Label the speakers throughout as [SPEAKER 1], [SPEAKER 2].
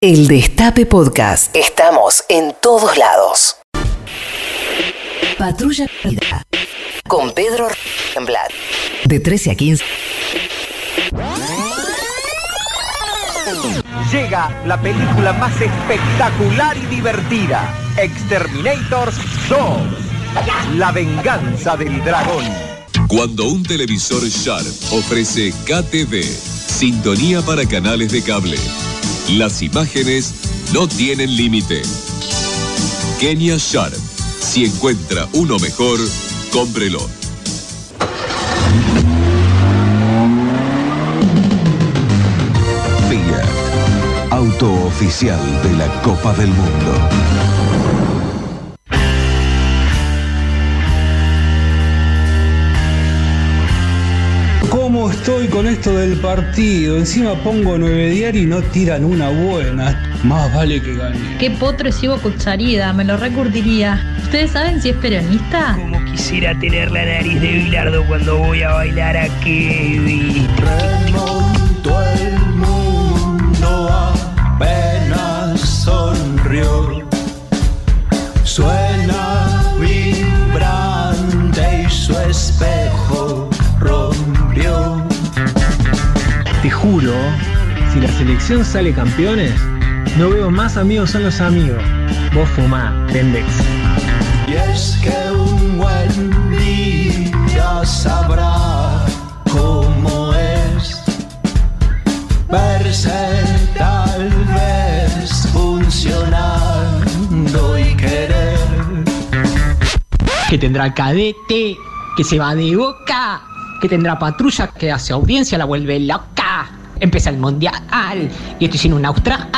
[SPEAKER 1] El Destape Podcast. Estamos en todos lados. Patrulla Vida. Con Pedro Blatt. De 13 a 15.
[SPEAKER 2] Llega la película más espectacular y divertida. Exterminators 2. La venganza del dragón.
[SPEAKER 3] Cuando un televisor Sharp ofrece KTV, sintonía para canales de cable, las imágenes no tienen límite. Kenia Sharp. Si encuentra uno mejor, cómprelo.
[SPEAKER 4] Fiat, auto oficial de la Copa del Mundo.
[SPEAKER 5] ¿Cómo estoy con esto del partido? Encima pongo nueve diarios y no tiran una buena. Más vale que gane.
[SPEAKER 6] Qué potro es Ivo Cucharida, me lo recurtiría. ¿Ustedes saben si es peronista?
[SPEAKER 7] Como quisiera tener la nariz de Bilardo cuando voy a bailar a Kevin.
[SPEAKER 8] Remontó el mundo apenas sonrió. Suena vibrante y su espejo
[SPEAKER 9] Te juro, si la selección sale campeones, no veo más amigos son los amigos. Vos fumá, Pendex.
[SPEAKER 8] Y es que un buen día sabrá cómo es verse tal vez funcionando y querer.
[SPEAKER 10] que tendrá cadete, que se va de boca, que tendrá patrulla que hace audiencia, la vuelve loca. Empieza el mundial y estoy sin un austral.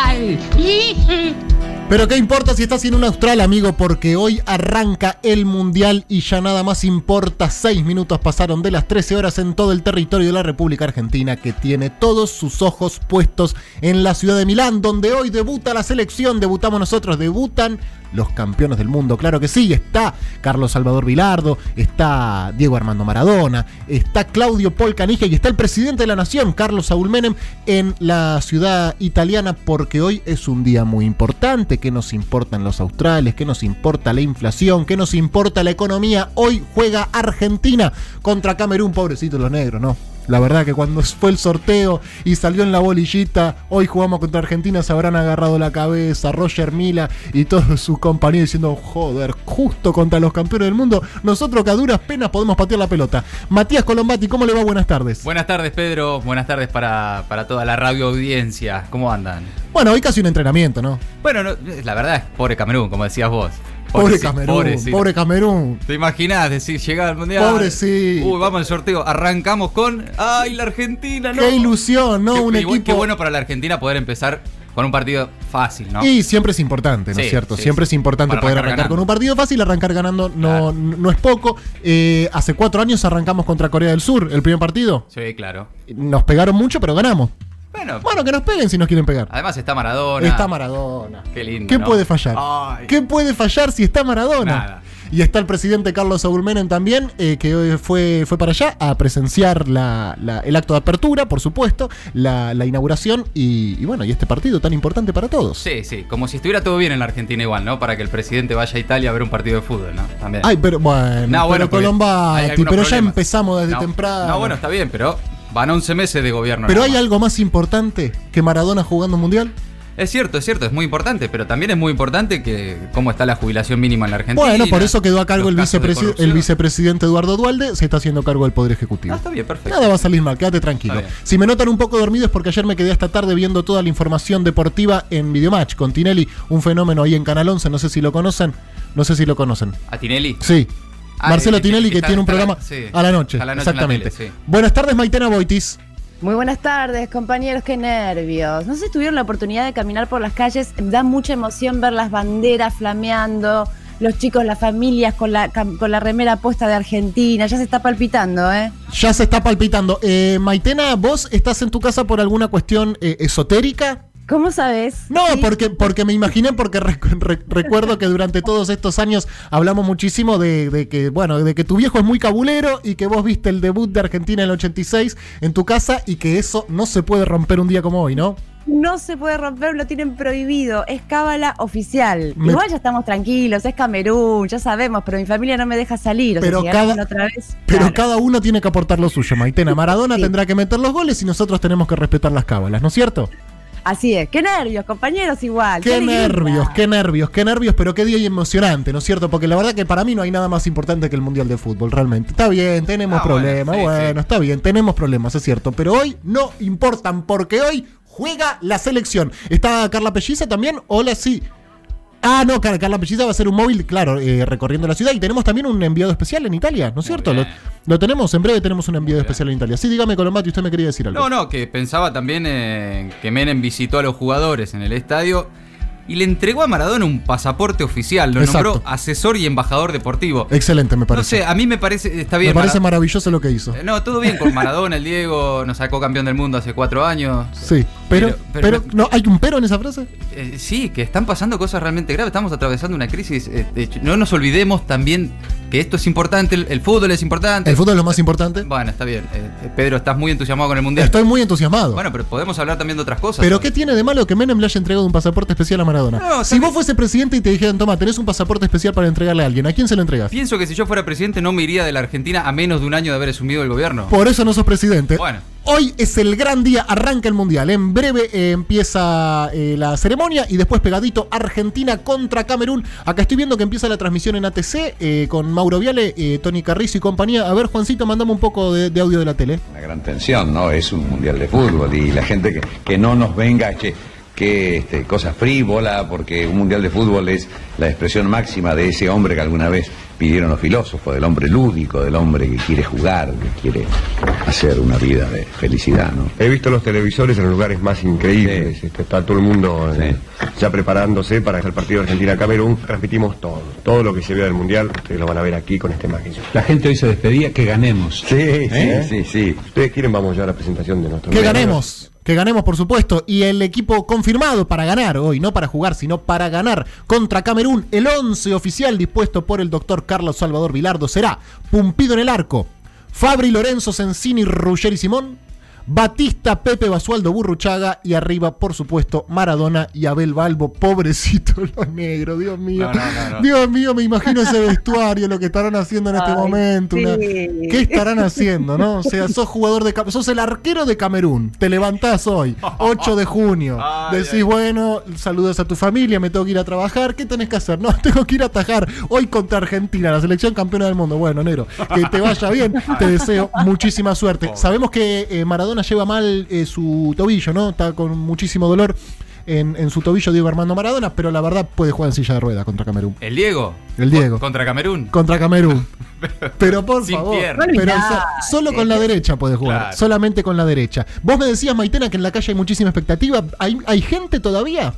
[SPEAKER 11] Pero qué importa si estás en un austral, amigo, porque hoy arranca el mundial y ya nada más importa. Seis minutos pasaron de las 13 horas en todo el territorio de la República Argentina, que tiene todos sus ojos puestos en la ciudad de Milán, donde hoy debuta la selección. Debutamos nosotros, debutan los campeones del mundo. Claro que sí, está Carlos Salvador Vilardo, está Diego Armando Maradona, está Claudio Paul Canija y está el presidente de la nación, Carlos Saúl Menem, en la ciudad italiana, porque hoy es un día muy importante. ¿Qué nos importan los australes? ¿Qué nos importa la inflación? ¿Qué nos importa la economía? Hoy juega Argentina contra Camerún, pobrecito los negros, ¿no? La verdad que cuando fue el sorteo y salió en la bolillita, hoy jugamos contra Argentina, se habrán agarrado la cabeza, Roger Mila y todos sus compañeros diciendo, joder, justo contra los campeones del mundo, nosotros que a duras penas podemos patear la pelota. Matías Colombati, ¿cómo le va? Buenas tardes.
[SPEAKER 12] Buenas tardes, Pedro. Buenas tardes para, para toda la radio audiencia. ¿Cómo andan?
[SPEAKER 11] Bueno, hoy casi un entrenamiento, ¿no?
[SPEAKER 12] Bueno, no, la verdad es pobre Camerún, como decías vos.
[SPEAKER 11] Pobre,
[SPEAKER 12] sí,
[SPEAKER 11] Camerún,
[SPEAKER 12] pobre.
[SPEAKER 11] Camerún.
[SPEAKER 12] ¿Te imaginas decir llegar al mundial?
[SPEAKER 11] Pobre sí.
[SPEAKER 12] Uy, vamos al sorteo. Arrancamos con. ¡Ay, la Argentina! ¿no?
[SPEAKER 11] Qué ilusión, ¿no?
[SPEAKER 12] Qué,
[SPEAKER 11] un equipo.
[SPEAKER 12] qué bueno para la Argentina poder empezar con un partido fácil, ¿no?
[SPEAKER 11] Y siempre es importante, ¿no es
[SPEAKER 12] Sí,
[SPEAKER 11] cierto?
[SPEAKER 12] sí,
[SPEAKER 11] siempre
[SPEAKER 12] sí.
[SPEAKER 11] es importante
[SPEAKER 12] Para
[SPEAKER 11] poder
[SPEAKER 12] arrancar
[SPEAKER 11] con un partido fácil, arrancar ganando no, no es poco. Eh, hace cuatro años arrancamos contra Corea del Sur, el primer partido.
[SPEAKER 12] Sí, claro.
[SPEAKER 11] Nos pegaron mucho, pero ganamos.
[SPEAKER 12] Bueno,
[SPEAKER 11] Bueno, que nos peguen si nos quieren pegar.
[SPEAKER 12] además está Maradona.
[SPEAKER 11] Está Maradona.
[SPEAKER 12] Qué lindo.
[SPEAKER 11] ¿Qué
[SPEAKER 12] ¿no?
[SPEAKER 11] puede fallar?
[SPEAKER 12] Ay.
[SPEAKER 11] ¿Qué puede fallar si está Maradona?
[SPEAKER 12] Nada.
[SPEAKER 11] Y está el presidente Carlos Saúl Menem también, eh, que hoy fue, fue para allá a presenciar la- la- el acto de apertura, por supuesto, la, la inauguración y, y bueno, y este partido tan importante para todos.
[SPEAKER 12] Sí, sí, como si estuviera todo bien en la Argentina igual, ¿no? Para que el presidente vaya a Italia a ver un partido de fútbol, ¿no? También.
[SPEAKER 11] Ay, pero bueno,
[SPEAKER 12] No, bueno,
[SPEAKER 11] pero
[SPEAKER 12] porque hay
[SPEAKER 11] Colombati,
[SPEAKER 12] algunos
[SPEAKER 11] pero ya
[SPEAKER 12] problemas.
[SPEAKER 11] empezamos desde
[SPEAKER 12] No,
[SPEAKER 11] temprano.
[SPEAKER 12] No, bueno, está bien, pero van 11 meses de gobierno.
[SPEAKER 11] pero hay algo más importante que Maradona jugando un mundial.
[SPEAKER 12] Es cierto, es cierto, es muy importante, pero también es muy importante que cómo está la jubilación mínima en la Argentina.
[SPEAKER 11] Bueno, por eso quedó a cargo el, vicepresi- vicepresidente Eduardo Dualde, se está haciendo cargo del Poder Ejecutivo.
[SPEAKER 12] Ah, está bien, perfecto.
[SPEAKER 11] Nada va a salir mal, quédate tranquilo. Si me notan un poco dormido es porque ayer me quedé hasta tarde viendo toda la información deportiva en Videomatch con Tinelli, un fenómeno ahí en Canal 11, no sé si lo conocen, no sé si lo conocen.
[SPEAKER 12] ¿A Tinelli?
[SPEAKER 11] Sí.
[SPEAKER 12] Ah,
[SPEAKER 11] Marcelo
[SPEAKER 12] eh,
[SPEAKER 11] Tinelli
[SPEAKER 12] que
[SPEAKER 11] tiene un
[SPEAKER 12] la-
[SPEAKER 11] programa
[SPEAKER 12] sí.
[SPEAKER 11] a la noche,
[SPEAKER 12] A la noche en la
[SPEAKER 11] exactamente.
[SPEAKER 12] tele, sí.
[SPEAKER 11] Buenas tardes, Maitena Boitis.
[SPEAKER 13] Muy buenas tardes, compañeros, qué nervios. No sé si tuvieron la oportunidad de caminar por las calles, da mucha emoción ver las banderas flameando, los chicos, las familias con la, con la remera puesta de Argentina, ya se está palpitando, ¿eh?
[SPEAKER 11] Ya se está palpitando. Eh, Maitena, ¿vos estás en tu casa por alguna cuestión eh, esotérica?
[SPEAKER 13] ¿Cómo sabes?
[SPEAKER 11] No,
[SPEAKER 13] Sí.
[SPEAKER 11] porque, porque me imaginé, porque recu- re- recuerdo que durante todos estos años hablamos muchísimo de, de que, bueno, de que tu viejo es muy cabulero y que vos viste el debut de Argentina en el 86 en tu casa y que eso no se puede romper un día como hoy, ¿no?
[SPEAKER 13] No se puede romper, lo tienen prohibido. Es cábala oficial.
[SPEAKER 11] Me-
[SPEAKER 13] Igual ya estamos tranquilos, es Camerún, ya sabemos, pero mi familia no me deja salir. O sea,
[SPEAKER 11] Pero
[SPEAKER 13] si
[SPEAKER 11] cada-
[SPEAKER 13] otra vez.
[SPEAKER 11] Pero
[SPEAKER 13] claro.
[SPEAKER 11] cada uno tiene que aportar lo suyo, Maitena. Maradona tendrá que meter los goles y nosotros tenemos que respetar las cábalas, ¿no es cierto?
[SPEAKER 13] Así es. Qué nervios, compañeros, igual.
[SPEAKER 11] Qué nervios, qué nervios, qué nervios, pero qué día y emocionante, ¿no es cierto? Porque la verdad que para mí no hay nada más importante que el Mundial de Fútbol, realmente. Está bien, tenemos
[SPEAKER 12] Ah, bueno,
[SPEAKER 11] problemas,
[SPEAKER 12] sí,
[SPEAKER 11] bueno,
[SPEAKER 12] sí.
[SPEAKER 11] está bien, tenemos problemas, es cierto, pero hoy no importan porque hoy juega la selección. ¿Está Carla Pelliza también? Hola, sí. Ah, no, Car- Carla Pelliza va a ser un móvil, claro, eh, recorriendo la ciudad. Y tenemos también un enviado especial en Italia, ¿no es cierto? Lo, tenemos, en breve tenemos un enviado especial en Italia. Sí, dígame, Colombati, usted me quería decir algo.
[SPEAKER 12] No, no, que pensaba también eh, que Menem visitó a los jugadores en el estadio y le entregó a Maradona un pasaporte oficial. Lo
[SPEAKER 11] Exacto.
[SPEAKER 12] nombró asesor y embajador deportivo.
[SPEAKER 11] Excelente, me
[SPEAKER 12] No
[SPEAKER 11] parece.
[SPEAKER 12] sé, a mí me parece, está bien.
[SPEAKER 11] me parece
[SPEAKER 12] Mara-
[SPEAKER 11] maravilloso lo que hizo.
[SPEAKER 12] Eh, No, todo bien con Maradona, el Diego nos sacó campeón del mundo hace cuatro años.
[SPEAKER 11] Sí, pero,
[SPEAKER 12] Pero-
[SPEAKER 11] no, ¿hay un pero en esa frase?
[SPEAKER 12] Eh, sí, que están pasando cosas realmente graves. Estamos atravesando una crisis. eh, de hecho, no nos olvidemos también que esto es importante. El, el fútbol es importante.
[SPEAKER 11] El fútbol es lo más importante.
[SPEAKER 12] Bueno, está bien. Eh, eh, Pedro, estás muy entusiasmado con el mundial.
[SPEAKER 11] Estoy muy entusiasmado.
[SPEAKER 12] Bueno, pero podemos hablar también de otras cosas.
[SPEAKER 11] pero ¿qué tiene de malo que Menem le haya entregado un pasaporte especial a Maradona?
[SPEAKER 12] No,
[SPEAKER 11] si vos fuese presidente y te dijeran, toma, tenés un pasaporte especial para entregarle a alguien, ¿a quién se lo entregas?
[SPEAKER 12] Pienso que si yo fuera presidente no me iría de la Argentina a menos de un año de haber asumido el gobierno.
[SPEAKER 11] Por eso no sos presidente.
[SPEAKER 12] Bueno.
[SPEAKER 11] Hoy es el gran día, arranca el mundial. En breve eh, empieza eh, la ceremonia y después pegadito Argentina contra Camerún. Acá estoy viendo que empieza la transmisión en ATC eh, con Mauro Viale, eh, Tony Carrizo y compañía. A ver, Juancito, mandame un poco de, audio de la tele.
[SPEAKER 14] Una gran tensión, ¿no? Es un mundial de fútbol y la gente que, que no nos venga, che, que este, cosa frívola, porque un mundial de fútbol es la expresión máxima de ese hombre que alguna vez pidieron los filósofos, del hombre lúdico, del hombre que quiere jugar, que quiere hacer una vida de felicidad, ¿no?
[SPEAKER 15] He visto los televisores en los lugares más increíbles. este, está todo el mundo eh, ya preparándose para el partido Argentina-Camerún. Transmitimos todo. Todo lo que se vea del Mundial, ustedes lo van a ver aquí con este maquillaje.
[SPEAKER 5] La gente hoy se despedía que ganemos.
[SPEAKER 15] Sí,
[SPEAKER 5] ¿Eh?
[SPEAKER 15] sí, sí, sí. Ustedes quieren, vamos ya a la presentación de nuestro...
[SPEAKER 11] Que ganemos. Que ganemos, por supuesto. Y el equipo confirmado para ganar hoy, no para jugar, sino para ganar contra Camerún. El 11 oficial dispuesto por el doctor Carlos Salvador Vilardo será Pumpido en el arco, Fabri Lorenzo Sensini, Ruggeri Simón, Batista, Pepe Basualdo Burruchaga y arriba, por supuesto, Maradona y Abel Balbo. Pobrecito los negros, Dios mío.
[SPEAKER 12] No, no, no, no.
[SPEAKER 11] Dios mío, me imagino ese vestuario, lo que estarán haciendo en este
[SPEAKER 13] Ay,
[SPEAKER 11] momento. una-. ¿Qué estarán haciendo, no? O sea, sos jugador de sos el arquero de Camerún. Te levantás hoy, 8 de junio. Decís, bueno, saludos a tu familia, me tengo que ir a trabajar. ¿Qué tenés que hacer? No, tengo que ir a atajar hoy contra Argentina, la selección campeona del mundo. Bueno, negro, que te vaya bien. Te deseo muchísima suerte. Sabemos que eh, Maradona lleva mal eh, su tobillo, ¿no? Está con muchísimo dolor. En, en su tobillo Diego Armando Maradona, pero la verdad puede jugar en silla de rueda contra Camerún.
[SPEAKER 12] El Diego.
[SPEAKER 11] El Diego.
[SPEAKER 12] Contra Camerún.
[SPEAKER 11] Contra Camerún. Pero por
[SPEAKER 12] Sin
[SPEAKER 11] favor,
[SPEAKER 12] pierna.
[SPEAKER 11] pero so- solo con la derecha puede jugar,
[SPEAKER 12] Claro.
[SPEAKER 11] solamente con la derecha. Vos me decías, Maitena, que en la calle hay muchísima expectativa. ¿Hay, hay gente todavía?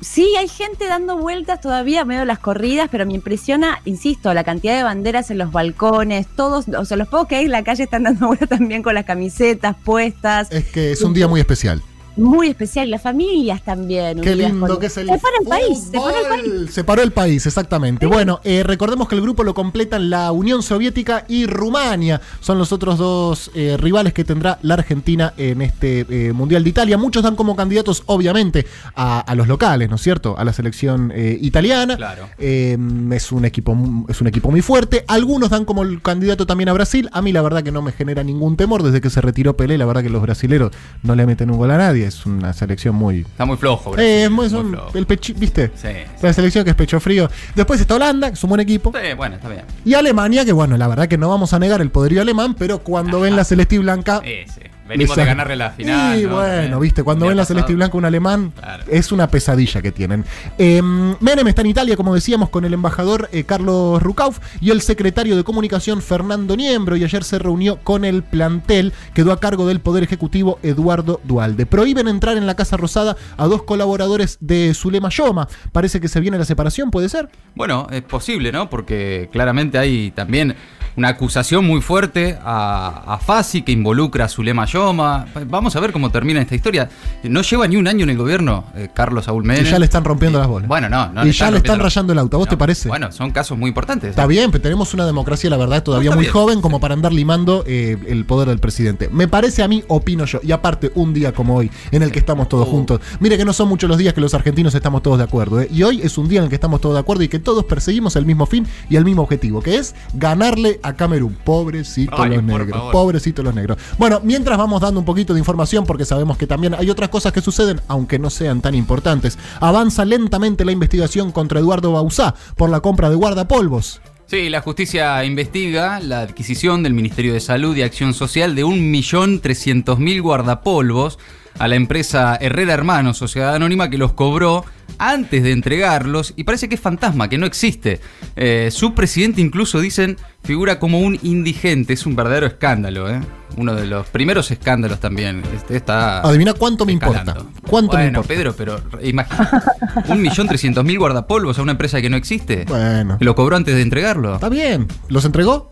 [SPEAKER 13] Sí, hay gente dando vueltas todavía medio las corridas, pero me impresiona, insisto, la cantidad de banderas en los balcones, todos, o sea, los pocos que hay en la calle están dando vueltas también con las camisetas puestas.
[SPEAKER 11] Es que es un día muy especial.
[SPEAKER 13] Muy especial, las familias también.
[SPEAKER 11] Qué lindo
[SPEAKER 13] con-
[SPEAKER 11] que es el
[SPEAKER 13] Se para el país, se para el país.
[SPEAKER 11] fútbol. Se paró el país, exactamente. Bueno, eh, recordemos que el grupo lo completan la Unión Soviética y Rumania. Son los otros dos eh, rivales que tendrá la Argentina en este eh, Mundial de Italia. Muchos dan como candidatos, obviamente, a, a los locales, ¿no es cierto? A la selección eh, italiana.
[SPEAKER 12] Claro.
[SPEAKER 11] Eh, es, un equipo, mu- es un equipo muy fuerte. Algunos dan como el candidato también a Brasil. A mí la verdad que no me genera ningún temor. Desde que se retiró Pelé, la verdad que los brasileros no le meten un gol a nadie. Es una selección muy...
[SPEAKER 12] Está muy flojo, Brasil,
[SPEAKER 11] Eh, es muy- es
[SPEAKER 12] muy
[SPEAKER 11] un-
[SPEAKER 12] flojo.
[SPEAKER 11] el pechi, ¿viste?
[SPEAKER 12] Sí.
[SPEAKER 11] La selección que es pecho frío. Después está Holanda, que es un buen equipo.
[SPEAKER 12] Sí, bueno, está bien.
[SPEAKER 11] Y Alemania, que bueno, la verdad que no vamos a negar el poderío alemán, pero cuando ven la celeste y blanca...
[SPEAKER 12] Sí, sí. Venimos de ganarle la final.
[SPEAKER 11] Y
[SPEAKER 12] ¿no?
[SPEAKER 11] bueno, viste, cuando ven la celeste y blanca un alemán,
[SPEAKER 12] Claro.
[SPEAKER 11] es una pesadilla que tienen. Eh, Menem está en Italia, como decíamos, con el embajador eh, Carlos Rucauf y el secretario de comunicación Fernando Niembro, y ayer se reunió con el plantel, quedó a cargo del Poder Ejecutivo Eduardo Dualde. Prohíben entrar en la Casa Rosada a dos colaboradores de Zulema Yoma. Parece que se viene la separación, ¿puede ser?
[SPEAKER 12] Bueno, es posible, ¿no? Porque claramente hay también una acusación muy fuerte a, a Fasi que involucra a Zulema Yoma. Vamos a ver cómo termina esta historia. No lleva ni un año en el gobierno eh, Carlos Saúl
[SPEAKER 11] Y
[SPEAKER 12] Menem.
[SPEAKER 11] ya le están rompiendo las bolas.
[SPEAKER 12] Bueno, no, no.
[SPEAKER 11] y ya le están rayando el auto. ¿A vos te parece?
[SPEAKER 12] Bueno, son casos muy importantes.
[SPEAKER 11] Está bien, pero tenemos una democracia, la verdad, todavía
[SPEAKER 12] No,
[SPEAKER 11] muy
[SPEAKER 12] bien.
[SPEAKER 11] joven como para andar limando eh, el poder del presidente. Me parece a mí, opino yo. Y aparte, un día como hoy, en el que estamos todos juntos. Mire que no son muchos los días que los argentinos estamos todos de acuerdo. ¿eh? Y hoy es un día en el que estamos todos de acuerdo y que todos perseguimos el mismo fin y el mismo objetivo, que es ganarle a Camerún. Pobrecitos
[SPEAKER 12] Ay,
[SPEAKER 11] los negros.
[SPEAKER 12] favor.
[SPEAKER 11] Pobrecitos los negros. Bueno, mientras vamos dando un poquito de información, porque sabemos que también hay otras cosas que suceden, aunque no sean tan importantes. Avanza lentamente la investigación contra Eduardo Bausá por la compra de guardapolvos.
[SPEAKER 12] Sí, la justicia investiga la adquisición del Ministerio de Salud y Acción Social de 1.300.000 guardapolvos a la empresa Herrera Hermanos, Sociedad Anónima, que los cobró antes de entregarlos y parece que es fantasma, que no existe. Eh, su presidente incluso, dicen, figura como un indigente. Es un verdadero escándalo, ¿eh? Uno de los primeros escándalos también. Este está
[SPEAKER 11] Adivina cuánto me
[SPEAKER 12] escalando.
[SPEAKER 11] importa. ¿Cuánto me
[SPEAKER 12] bueno,
[SPEAKER 11] importa?
[SPEAKER 12] Pedro, pero imagina, un millón trescientos mil guardapolvos a una empresa que no existe.
[SPEAKER 11] Bueno.
[SPEAKER 12] Lo cobró antes de entregarlo.
[SPEAKER 11] Está bien. ¿Los entregó?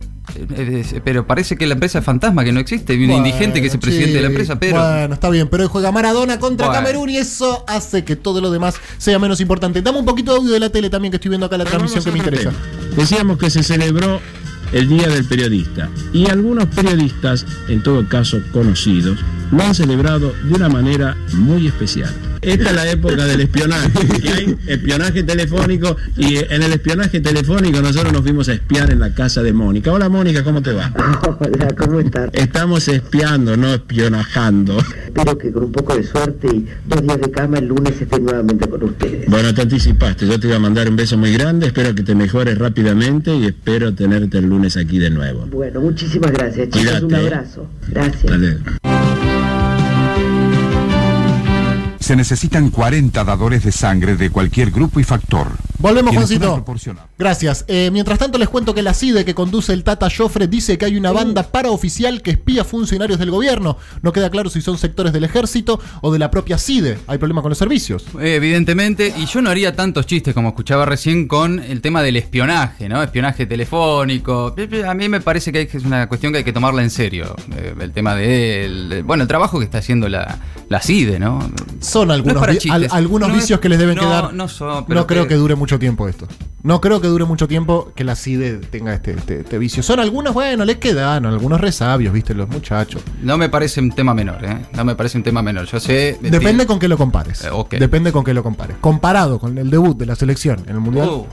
[SPEAKER 12] Pero parece que la empresa es fantasma, que no existe. Hay un
[SPEAKER 11] Bueno,
[SPEAKER 12] indigente que es el presidente
[SPEAKER 11] sí.
[SPEAKER 12] de la empresa, pero.
[SPEAKER 11] Bueno, está bien, pero hoy juega Maradona contra
[SPEAKER 12] Bueno.
[SPEAKER 11] Camerún y eso hace que todo lo demás sea menos importante. Dame un poquito de audio de la tele también, que estoy viendo acá la transmisión que me interesa.
[SPEAKER 16] Decíamos que se celebró el Día del Periodista y algunos periodistas, en todo caso conocidos, lo han celebrado de una manera muy especial. Esta es la época del espionaje. Hay espionaje telefónico y en el espionaje telefónico nosotros nos fuimos a espiar en la casa de Mónica. Hola Mónica, ¿cómo te va?
[SPEAKER 17] Hola, ¿cómo estás?
[SPEAKER 16] Estamos espiando, no espionajando.
[SPEAKER 17] Espero que con un poco de suerte y dos días de cama el lunes esté nuevamente con ustedes.
[SPEAKER 16] Bueno, te anticipaste, yo te iba a mandar un beso muy grande, espero que te mejores rápidamente y espero tenerte el lunes aquí de nuevo.
[SPEAKER 17] Bueno, muchísimas gracias, chicos.
[SPEAKER 16] Cuídate,
[SPEAKER 17] un
[SPEAKER 16] ¿eh?
[SPEAKER 17] abrazo. Gracias.
[SPEAKER 16] Dale.
[SPEAKER 18] Se necesitan 40 dadores de sangre de cualquier grupo y factor.
[SPEAKER 11] Volvemos, Juancito. Gracias. Eh, mientras tanto, les cuento que la CIDE que conduce el Tata Joffre dice que hay una banda paraoficial que espía funcionarios del gobierno. No queda claro si son sectores del ejército o de la propia CIDE. Hay problema con los servicios.
[SPEAKER 12] Eh, Evidentemente, y yo no haría tantos chistes como escuchaba recién con el tema del espionaje, ¿no? Espionaje telefónico. A mí me parece que es una cuestión que hay que tomarla en serio. eh, El tema de el- bueno, el trabajo que está haciendo la, la CIDE, ¿no?
[SPEAKER 11] Son algunos,
[SPEAKER 12] para
[SPEAKER 11] vi-
[SPEAKER 12] chistes.
[SPEAKER 11] al- algunos
[SPEAKER 12] No es-
[SPEAKER 11] vicios que les deben quedar.
[SPEAKER 12] No, son,
[SPEAKER 11] No creo
[SPEAKER 12] que-
[SPEAKER 11] que dure mucho tiempo esto. No creo que dure mucho tiempo que la CIDE tenga este, este- este vicio. Son algunos, bueno, les quedan, algunos resabios, viste, los muchachos.
[SPEAKER 12] No me parece un tema menor, ¿eh? No me parece un tema menor. Yo sé.
[SPEAKER 11] Depende con qué lo compares.
[SPEAKER 12] Eh.
[SPEAKER 11] Depende con qué lo compares. Comparado con el debut de la selección en el Mundial.
[SPEAKER 12] Uh.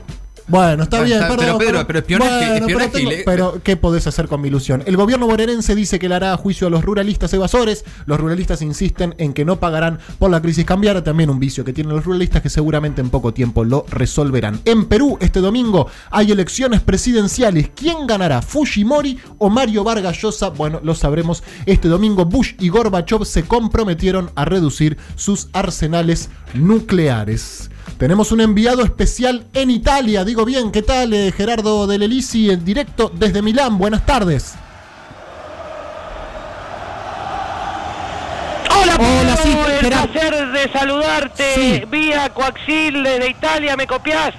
[SPEAKER 11] Bueno, está
[SPEAKER 12] Bueno,
[SPEAKER 11] bien, perdón,
[SPEAKER 12] pero, Pedro,
[SPEAKER 11] perdón.
[SPEAKER 12] pero espionaje-
[SPEAKER 11] Bueno,
[SPEAKER 12] espionaje
[SPEAKER 11] pero, tengo-
[SPEAKER 12] ile-
[SPEAKER 11] pero, ¿qué podés hacer con mi ilusión? El gobierno bonaerense dice que le hará juicio a los ruralistas evasores. Los ruralistas insisten en que no pagarán por la crisis cambiaria. También un vicio que tienen los ruralistas que seguramente en poco tiempo lo resolverán. En Perú, este domingo, hay elecciones presidenciales. ¿Quién ganará? ¿Fujimori o Mario Vargas Llosa? Bueno, lo sabremos este domingo. Bush y Gorbachev se comprometieron a reducir sus arsenales nucleares. Tenemos un enviado especial en Italia, digo bien, ¿qué tal eh, Gerardo Del Elisi en directo desde Milán? Buenas tardes.
[SPEAKER 7] Hola,
[SPEAKER 11] Hola, sí,
[SPEAKER 7] el
[SPEAKER 11] Gerardo.
[SPEAKER 7] placer de saludarte
[SPEAKER 11] Sí.
[SPEAKER 7] vía Coaxil desde Italia, ¿me copias?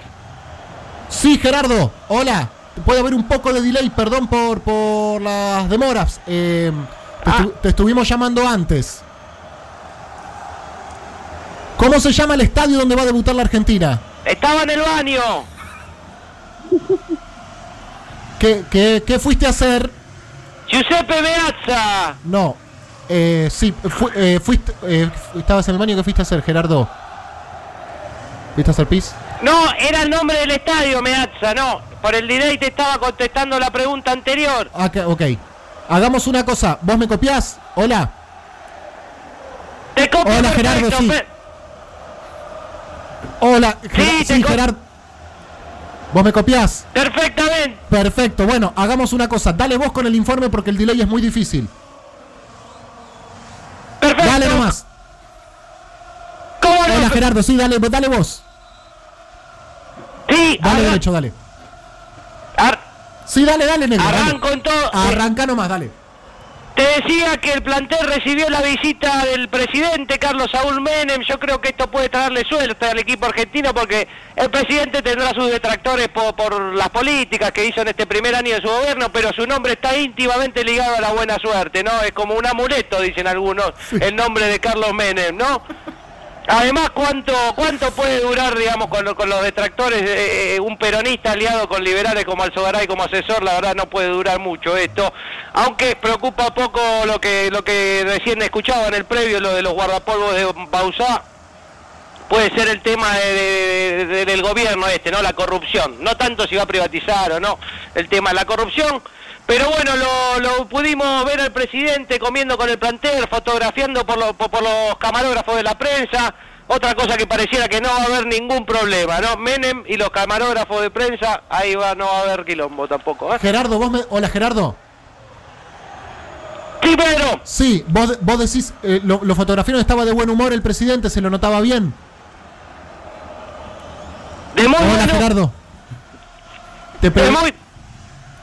[SPEAKER 11] Sí, Gerardo, hola. Puede haber un poco de delay, perdón por, por las demoras. Eh, te,
[SPEAKER 7] Ah.
[SPEAKER 11] estu- te estuvimos llamando antes. ¿Cómo se llama el estadio donde va a debutar la Argentina?
[SPEAKER 7] Estaba en el baño.
[SPEAKER 11] ¿Qué, qué- qué fuiste a hacer?
[SPEAKER 7] Giuseppe Meazza.
[SPEAKER 11] No. Eh, sí, fu- eh, fuiste, eh, estabas en el baño, ¿qué fuiste a hacer, Gerardo? ¿Fuiste a hacer pis?
[SPEAKER 7] No, era el nombre del estadio, Meazza, no. Por el delay te estaba contestando la pregunta anterior.
[SPEAKER 11] Ah, que- ok. Hagamos una cosa. ¿Vos me copiás? Hola.
[SPEAKER 7] Te copio
[SPEAKER 11] Hola, Gerardo,
[SPEAKER 7] perfecto,
[SPEAKER 11] sí.
[SPEAKER 7] Pe-
[SPEAKER 11] Hola, Ger- sí, Gerardo. ¿Vos me copiás?
[SPEAKER 7] Perfectamente.
[SPEAKER 11] Perfecto. Bueno, hagamos una cosa. Dale vos con el informe porque el delay es muy difícil.
[SPEAKER 7] Perfecto.
[SPEAKER 11] Dale nomás. Hola, Gerardo. Sí, dale, dale vos.
[SPEAKER 7] Sí,
[SPEAKER 11] Dale derecho, dale. Sí, dale, dale, negro. dale.
[SPEAKER 7] Arranco en todo.
[SPEAKER 11] Arranca nomás, dale.
[SPEAKER 7] Te decía que el plantel recibió la visita del presidente Carlos Saúl Menem. Yo creo que esto puede traerle suerte al equipo argentino porque el presidente tendrá sus detractores por, por las políticas que hizo en este primer año de su gobierno, pero su nombre está íntimamente ligado a la buena suerte, ¿no? Es como un amuleto, dicen algunos, el nombre de Carlos Menem, ¿no? Además, ¿cuánto cuánto puede durar, digamos, con, lo- con los detractores? eh, eh, un peronista aliado con liberales como Alzogaray como asesor, la verdad no puede durar mucho esto. Aunque preocupa poco lo que lo que recién escuchaba en el previo, lo de los guardapolvos de Bausá. Puede ser el tema de- de- de- del gobierno este, ¿no? La corrupción. No tanto si va a privatizar o no, el tema de la corrupción. Pero bueno, lo, lo pudimos ver al presidente comiendo con el plantel, fotografiando por, lo- por, por los camarógrafos de la prensa. Otra cosa que pareciera que no va a haber ningún problema, ¿no? Menem y los camarógrafos de prensa, ahí va, no va a haber quilombo tampoco. ¿eh?
[SPEAKER 11] Gerardo, vos me... Hola, Gerardo.
[SPEAKER 7] Sí, Pedro.
[SPEAKER 11] Sí, vos, vos decís, eh, lo, lo fotografiaron, estaba de buen humor el presidente, se lo notaba bien.
[SPEAKER 7] De muy
[SPEAKER 11] Hola,
[SPEAKER 7] bueno.
[SPEAKER 11] Gerardo. Te
[SPEAKER 7] De muy-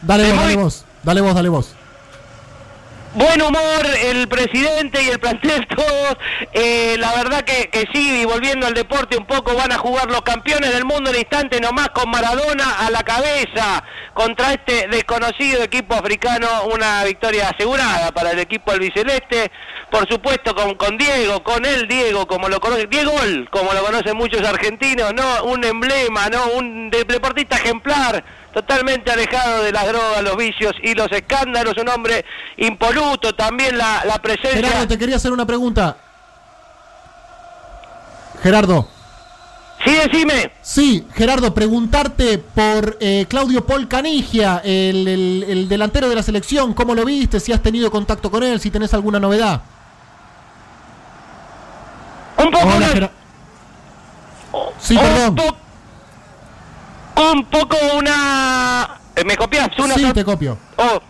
[SPEAKER 11] Dale
[SPEAKER 7] de
[SPEAKER 11] vos,
[SPEAKER 7] muy-
[SPEAKER 11] dale vos. Dale vos, dale vos.
[SPEAKER 7] Buen humor, el presidente y el plantel todos. Eh, la verdad que, que sí, y volviendo al deporte un poco, van a jugar los campeones del mundo en instante nomás con Maradona a la cabeza contra este desconocido equipo africano. Una victoria asegurada para el equipo albiceleste. Por supuesto con, con Diego, con él Diego, como lo conoce, Diego como lo conocen muchos argentinos, ¿no? Un emblema, ¿no? Un de- deportista ejemplar totalmente alejado de las drogas, los vicios y los escándalos, un hombre impoluto, también la, la presencia...
[SPEAKER 11] Gerardo, te quería hacer una pregunta. Gerardo.
[SPEAKER 7] Sí, decime.
[SPEAKER 11] Sí, Gerardo, preguntarte por eh, Claudio Paul Canigia, el, el- el delantero de la selección, ¿cómo lo viste? Si has tenido contacto con él, si tenés alguna novedad.
[SPEAKER 7] Un poco
[SPEAKER 11] Hola, Gera- Sí,
[SPEAKER 7] un
[SPEAKER 11] perdón.
[SPEAKER 7] po- un poco una... eh, ¿Me copias? Una
[SPEAKER 11] Sí,
[SPEAKER 7] sor-
[SPEAKER 11] te copio.
[SPEAKER 7] Oh,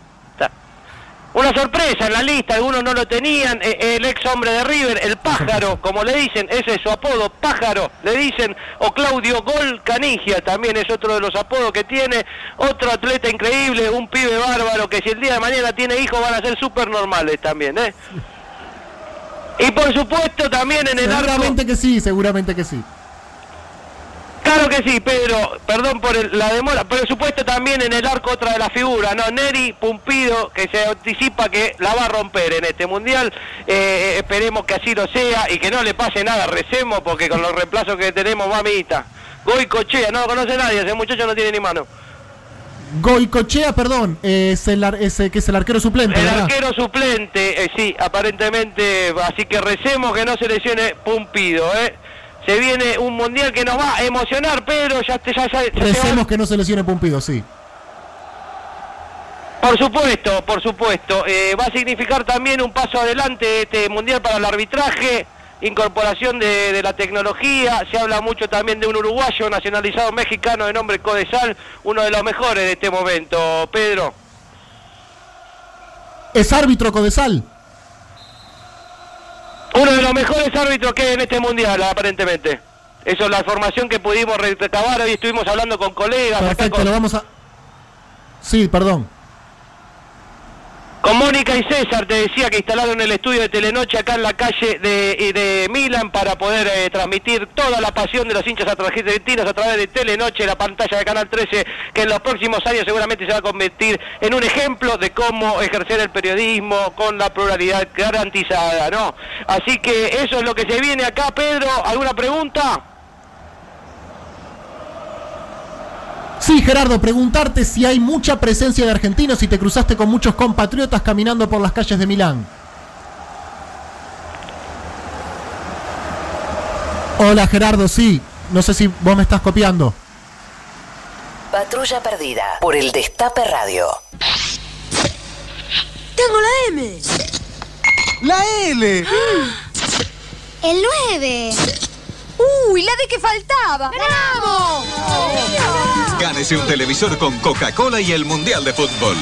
[SPEAKER 7] una sorpresa en la lista, algunos no lo tenían, eh, el ex hombre de River, el pájaro, como le dicen, ese es su apodo, pájaro, le dicen, o Claudio Gol Canigia, también es otro de los apodos que tiene, otro atleta increíble, un pibe bárbaro, que si el día de mañana tiene hijos van a ser súper normales también, ¿eh? Y por supuesto también en el arco...
[SPEAKER 11] Seguramente que sí, seguramente que sí.
[SPEAKER 7] Claro que sí, Pedro, perdón por el- la demora, pero supuesto también en el arco otra de las figuras, ¿no? Neri Pumpido, que se anticipa que la va a romper en este mundial, Eh, esperemos que así lo sea y que no le pase nada, recemos, porque con los reemplazos que tenemos, mamita. Goy Cochea, no lo conoce nadie, ese muchacho no tiene ni mano.
[SPEAKER 11] Goicochea, perdón, es el, es, eh, que es el arquero suplente,
[SPEAKER 7] El
[SPEAKER 11] ¿verdad?
[SPEAKER 7] arquero suplente, eh, sí, aparentemente, así que recemos que no se lesione Pumpido, ¿eh? Se viene un mundial que nos va a emocionar, Pedro, ya, te, ya,
[SPEAKER 11] Recemos que no se lesione Pumpido, sí.
[SPEAKER 7] Por supuesto, por supuesto. Eh, va a significar también un paso adelante este mundial para el arbitraje, incorporación de, de la tecnología. Se habla mucho también de un uruguayo nacionalizado mexicano de nombre Codesal, uno de los mejores de este momento. Pedro.
[SPEAKER 11] Es árbitro Codesal.
[SPEAKER 7] Uno de los mejores árbitros que hay en este mundial, aparentemente. Eso es la información que pudimos recabar. Hoy estuvimos hablando con colegas.
[SPEAKER 11] Perfecto,
[SPEAKER 7] con-
[SPEAKER 11] lo vamos a. Sí, perdón.
[SPEAKER 7] Con Mónica y César te decía que instalaron el estudio de Telenoche acá en la calle de, de Milan para poder eh, transmitir toda la pasión de los hinchas argentinos a través de Telenoche, la pantalla de Canal 13, que en los próximos años seguramente se va a convertir en un ejemplo de cómo ejercer el periodismo con la pluralidad garantizada, ¿no? Así que eso es lo que se viene acá, Pedro. ¿Alguna pregunta?
[SPEAKER 11] Sí, Gerardo, preguntarte si hay mucha presencia de argentinos, si te cruzaste con muchos compatriotas caminando por las calles de Milán. Hola, Gerardo, sí. No sé si vos me estás copiando.
[SPEAKER 1] Patrulla perdida por el Destape Radio.
[SPEAKER 19] Tengo la M.
[SPEAKER 20] La L.
[SPEAKER 19] El 9. Uy, la de que faltaba. ¡Bravo!
[SPEAKER 3] Gánese un televisor con Coca-Cola y el Mundial de Fútbol.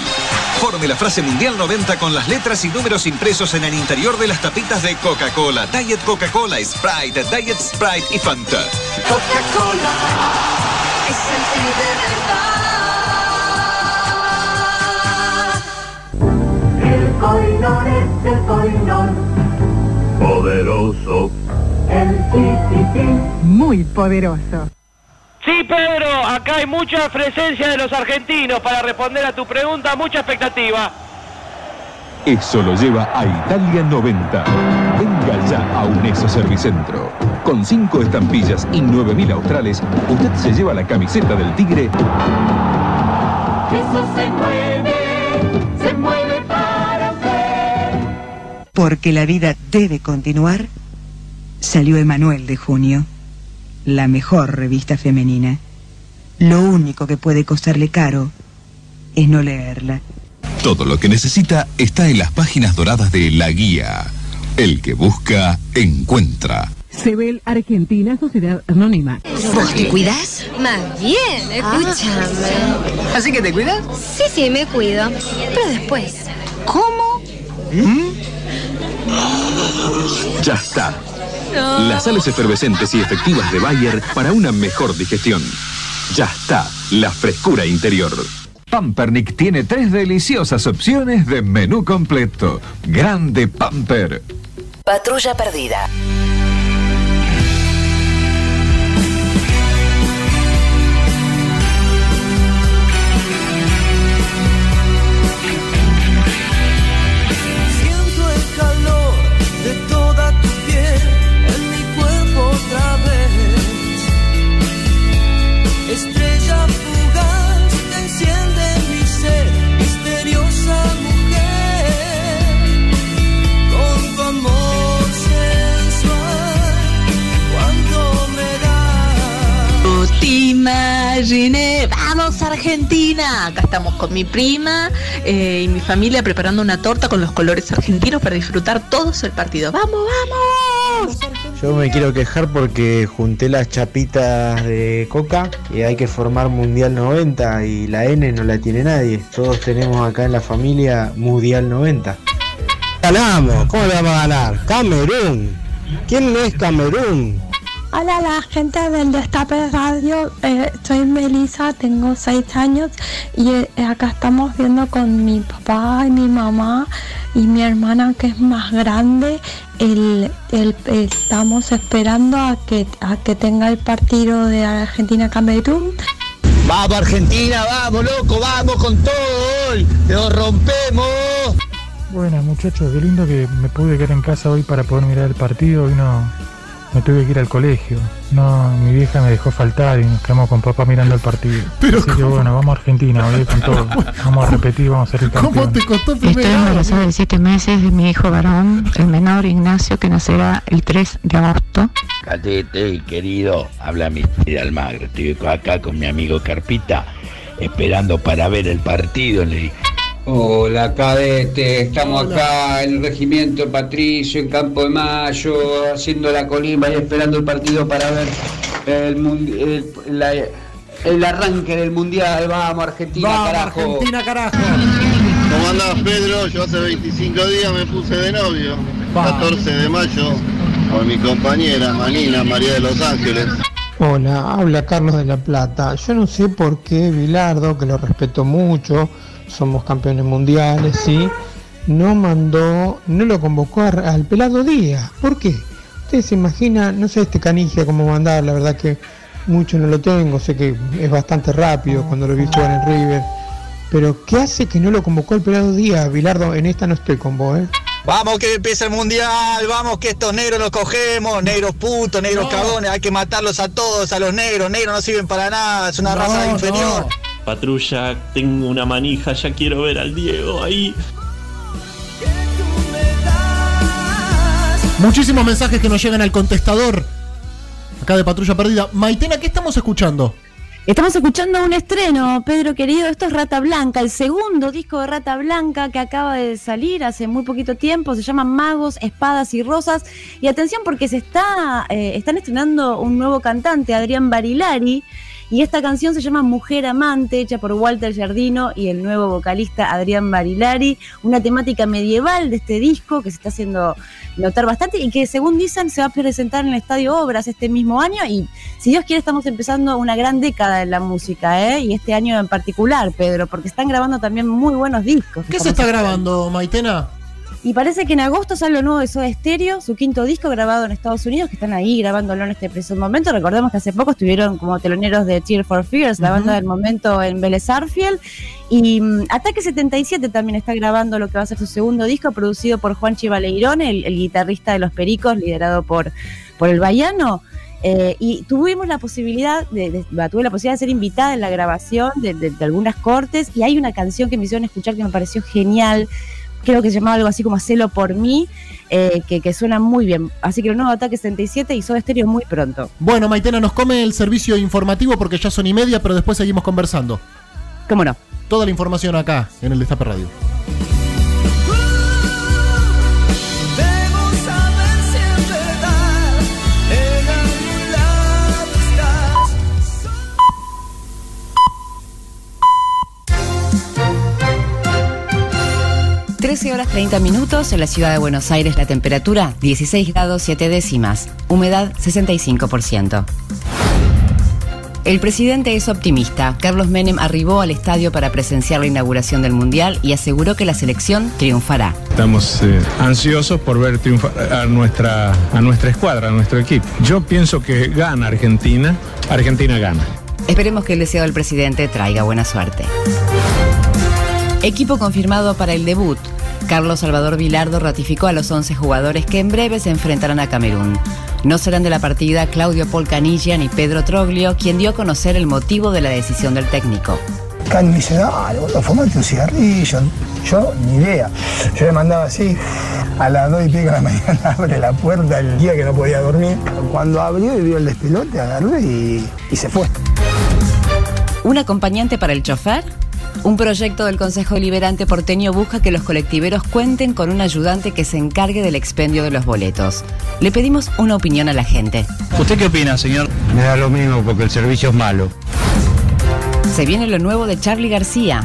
[SPEAKER 3] Forme la frase Mundial 90 con las letras y números impresos en el interior de las tapitas de Coca-Cola, Diet Coca-Cola, Sprite, Diet Sprite y Fanta.
[SPEAKER 19] Coca-Cola es el de verdad. El
[SPEAKER 21] coinor es el coinor.
[SPEAKER 22] Poderoso.
[SPEAKER 23] Muy poderoso.
[SPEAKER 7] Sí, Pedro, acá hay mucha presencia de los argentinos para responder a tu pregunta, mucha expectativa.
[SPEAKER 3] Eso lo lleva a Italia 90. Venga ya a Uneso Servicentro. Con 5 estampillas y 9.000 australes, usted se lleva la camiseta del tigre
[SPEAKER 21] Eso se mueve, se mueve para usted.
[SPEAKER 24] Porque la vida debe continuar, salió Emanuel de Junio, la mejor revista femenina. Lo único que puede costarle caro es no leerla.
[SPEAKER 3] Todo lo que necesita está en las páginas doradas de La Guía. El que busca, encuentra.
[SPEAKER 23] Sebel Argentina Sociedad Anónima.
[SPEAKER 25] ¿Vos te cuidas?
[SPEAKER 26] Más bien, escúchame.
[SPEAKER 25] ¿Así que te cuidas?
[SPEAKER 26] Sí, sí, me cuido. Pero después.
[SPEAKER 25] ¿Cómo?
[SPEAKER 3] Ya está. Las sales efervescentes y efectivas de Bayer para una mejor digestión. Ya está. La frescura interior. Pampernick tiene tres deliciosas opciones de menú completo. Grande Pamper.
[SPEAKER 27] Patrulla perdida.
[SPEAKER 10] Imaginé. ¡Vamos, Argentina! Acá estamos con mi prima eh, y mi familia preparando una torta con los colores argentinos para disfrutar todos el partido. ¡Vamos, vamos!
[SPEAKER 28] Yo me quiero quejar porque junté las chapitas de coca y hay que formar Mundial 90 y la N no la tiene nadie. Todos tenemos acá en la familia Mundial 90.
[SPEAKER 29] Ganamos, ¿cómo le vamos a ganar? Camerún. ¿Quién es Camerún?
[SPEAKER 6] Hola la gente del Destape Radio, eh, soy Melissa, tengo seis años y eh, acá estamos viendo con mi papá y mi mamá y mi hermana que es más grande, el, el- estamos esperando a que, a que tenga el partido de Argentina-Camerún.
[SPEAKER 29] Vamos Argentina, vamos loco, vamos con todo hoy. Lo rompemos.
[SPEAKER 30] Bueno, muchachos, qué lindo que me pude quedar en casa hoy para poder mirar el partido y no me tuve que ir al colegio. No, mi vieja me dejó faltar y nos quedamos con papá mirando el partido.
[SPEAKER 11] Pero
[SPEAKER 30] Así que bueno, vamos a Argentina, con todo. Vamos a repetir, vamos a ser campeones.
[SPEAKER 11] costó
[SPEAKER 31] Estoy embarazada de siete meses de mi hijo varón, el menor Ignacio, que nacerá el 3 de agosto.
[SPEAKER 32] Cadete, querido, habla mi tía Almagro. Estoy acá con mi amigo Carpita, esperando para ver el partido. Le dije,
[SPEAKER 33] Hola cadete, estamos acá en el regimiento Patricio, en Campo de Mayo, haciendo la colima y esperando el partido para ver el, mundi- el, la- el arranque del mundial. Vamos Argentina,
[SPEAKER 11] Vamos,
[SPEAKER 33] carajo.
[SPEAKER 11] Argentina, carajo.
[SPEAKER 34] ¿Cómo andás, Pedro? Yo hace 25 días me puse de novio. 14 de mayo con mi compañera Manina María de Los Ángeles.
[SPEAKER 29] Hola, habla Carlos de la Plata. Yo no sé por qué Bilardo, que lo respeto mucho, somos campeones mundiales, sí, no mandó, no lo convocó al pelado Díaz. ¿Por qué? Ustedes se imaginan, no sé este canija cómo mandar, la verdad que mucho no lo tengo, sé que es bastante rápido cuando lo vi jugar en River. Pero ¿qué hace que no lo convocó el pelado Díaz? Bilardo, en esta no estoy con vos, ¿eh? Vamos que empieza el mundial, vamos que estos negros los cogemos, negros putos, negros No. cagones, hay que matarlos a todos, a los negros, negros no sirven para nada, es una raza inferior.
[SPEAKER 35] Patrulla, tengo una manija, ya quiero ver al Diego ahí.
[SPEAKER 11] Muchísimos mensajes que nos llegan al contestador. Acá de Patrulla Perdida. Maitena, ¿qué estamos escuchando?
[SPEAKER 36] Estamos escuchando un estreno, Pedro querido. Esto es Rata Blanca, el segundo disco de Rata Blanca que acaba de salir hace muy poquito tiempo. Se llama Magos, Espadas y Rosas. Y atención porque se está, eh, están estrenando un nuevo cantante, Adrián Barilari. Y esta canción se llama Mujer Amante, hecha por Walter Giardino y el nuevo vocalista Adrián Barilari. Una temática medieval de este disco que se está haciendo notar bastante y que según dicen se va a presentar en el Estadio Obras este mismo año. Y si Dios quiere estamos empezando una gran década en la música, ¿eh? Y este año en particular, Pedro, porque están grabando también muy buenos discos.
[SPEAKER 11] ¿Qué se está grabando, Maitena?
[SPEAKER 36] Y parece que en agosto sale lo nuevo de Soda Stereo, su quinto disco grabado en Estados Unidos, que están ahí grabándolo en este preciso momento. Recordemos que hace poco estuvieron como teloneros de Tear for Fears, la banda del momento en Vélez Arfiel. Y mm, Ataque 77 también está grabando lo que va a ser su segundo disco, producido por Juan Chivaleirón, el, el guitarrista de Los Pericos, liderado por, por el Baiano. Eh, y tuvimos la posibilidad, de, de- tuve la posibilidad de ser invitada en la grabación de algunas cortes y hay una canción que me hicieron escuchar que me pareció genial, creo que se llamaba algo así como Celo por mí, eh, que, que suena muy bien. Así que el nuevo Ataque 77 y Soda Stereo muy pronto.
[SPEAKER 11] Bueno, Maitena, nos come el servicio informativo porque ya son y media, pero después seguimos conversando.
[SPEAKER 36] ¿Cómo no?
[SPEAKER 11] Toda la información acá, en el Destape Radio.
[SPEAKER 1] 13 horas 30 minutos en la ciudad de Buenos Aires, la temperatura 16 grados 7 décimas, humedad 65%. El presidente es optimista. Carlos Menem arribó al estadio para presenciar la inauguración del Mundial y aseguró que la selección triunfará.
[SPEAKER 37] Estamos eh, ansiosos por ver triunfar a nuestra, a nuestra escuadra, a nuestro equipo. Yo pienso que gana Argentina, Argentina gana.
[SPEAKER 1] Esperemos que el deseo del presidente traiga buena suerte. Equipo confirmado para el debut. Carlos Salvador Vilardo ratificó a los 11 jugadores que en breve se enfrentarán a Camerún. No serán de la partida Claudio Polcanilla ni Pedro Troglio, quien dio a conocer el motivo de la decisión del técnico.
[SPEAKER 38] Cani me dice, dale, boludo, fumate un cigarrillo. Yo, ni idea. Yo le mandaba así, a las dos y pico de la mañana abre la puerta el día que no podía dormir. Cuando abrió y vio el despelote, agarré y, y se fue.
[SPEAKER 1] ¿Un acompañante para el chofer? Un proyecto del Consejo Deliberante porteño busca que los colectiveros cuenten con un ayudante que se encargue del expendio de los boletos. Le pedimos una opinión a la gente.
[SPEAKER 39] ¿Usted qué opina, señor?
[SPEAKER 28] Me da lo mismo porque el servicio es malo.
[SPEAKER 1] Se viene lo nuevo de Charlie García.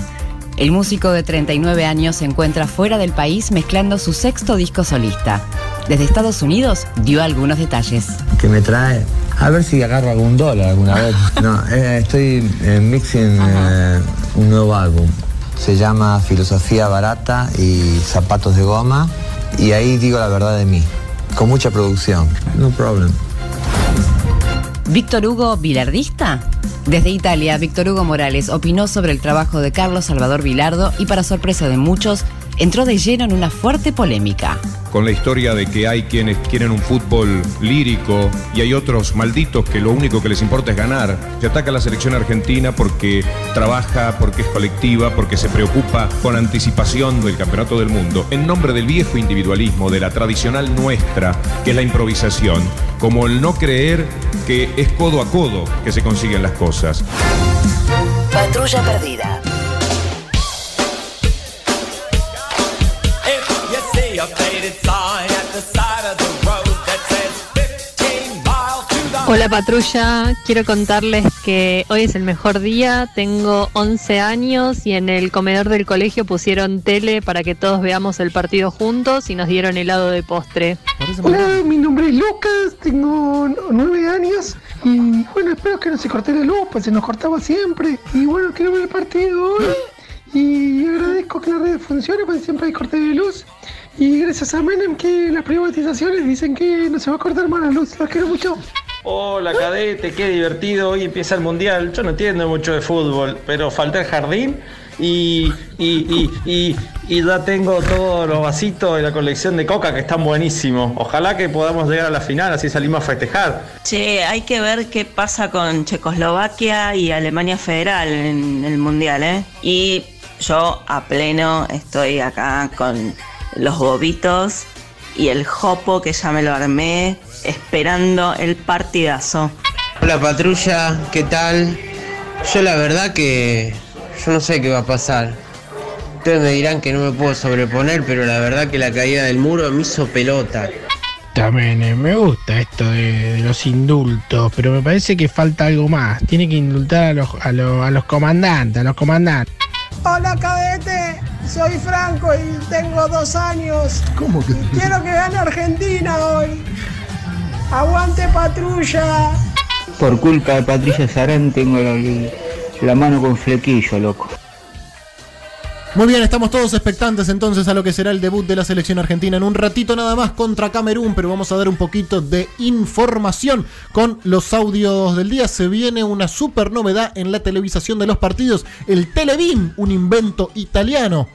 [SPEAKER 1] El músico de 39 años se encuentra fuera del país mezclando su sexto disco solista. Desde Estados Unidos dio algunos detalles.
[SPEAKER 28] Que me trae. A ver si agarro algún dólar alguna vez. No, eh, estoy en mixing eh, un nuevo álbum. Se llama Filosofía Barata y Zapatos de Goma. Y ahí digo la verdad de mí. Con mucha producción. No problem.
[SPEAKER 1] ¿Víctor Hugo Vilardista? Desde Italia, Víctor Hugo Morales opinó sobre el trabajo de Carlos Salvador Vilardo y para sorpresa de muchos, entró de lleno en una fuerte polémica.
[SPEAKER 40] con la historia de que hay quienes quieren un fútbol lírico y hay otros malditos que lo único que les importa es ganar. Se ataca a la selección argentina porque trabaja, porque es colectiva, porque se preocupa con anticipación del campeonato del mundo, en nombre del viejo individualismo, de la tradicional nuestra, que es la improvisación, como el no creer que es codo a codo que se consiguen las cosas.
[SPEAKER 1] Patrulla perdida.
[SPEAKER 41] Hola patrulla, quiero contarles que hoy es el mejor día, tengo 11 años y en el comedor del colegio pusieron tele para que todos veamos el partido juntos y nos dieron helado de postre.
[SPEAKER 42] Hola, mi nombre es Lucas, tengo n- nueve años y bueno, espero que no se corte la luz, pues se nos cortaba siempre. Y bueno, quiero ver el partido hoy y agradezco que la red funcione, pues siempre hay corte de luz. Y gracias a Menem que las privatizaciones dicen que no se va a cortar más la luz, los quiero mucho.
[SPEAKER 43] Hola cadete, qué divertido, hoy empieza el mundial. Yo no entiendo mucho de fútbol, pero falta el jardín y, ya tengo todos los vasitos de la colección de coca que están buenísimos. Ojalá que podamos llegar a la final, así salimos a festejar.
[SPEAKER 44] Che, hay que ver qué pasa con Checoslovaquia y Alemania Federal en el Mundial, ¿eh? Y yo a pleno estoy acá con los bobitos y el jopo que ya me lo armé, esperando el partidazo.
[SPEAKER 45] Hola patrulla, ¿qué tal? Yo la verdad que yo no sé qué va a pasar. Ustedes me dirán que no me puedo sobreponer, pero la verdad que la caída del muro me hizo pelota.
[SPEAKER 42] También eh, me gusta esto de, de los indultos, pero me parece que falta algo más. Tiene que indultar a los, a los, a los comandantes, a los comandantes.
[SPEAKER 46] Hola cadete, soy Franco y tengo dos años.
[SPEAKER 11] ¿Cómo que?
[SPEAKER 46] Quiero que gane Argentina hoy. Aguante patrulla.
[SPEAKER 47] Por culpa de Patricia Sarán tengo la, la mano con flequillo, loco.
[SPEAKER 11] Muy bien, estamos todos expectantes entonces a lo que será el debut de la selección argentina en un ratito nada más contra Camerún, pero vamos a dar un poquito de información con los audios del día. Se viene una super novedad en la televisación de los partidos, el Telebeam, un invento italiano.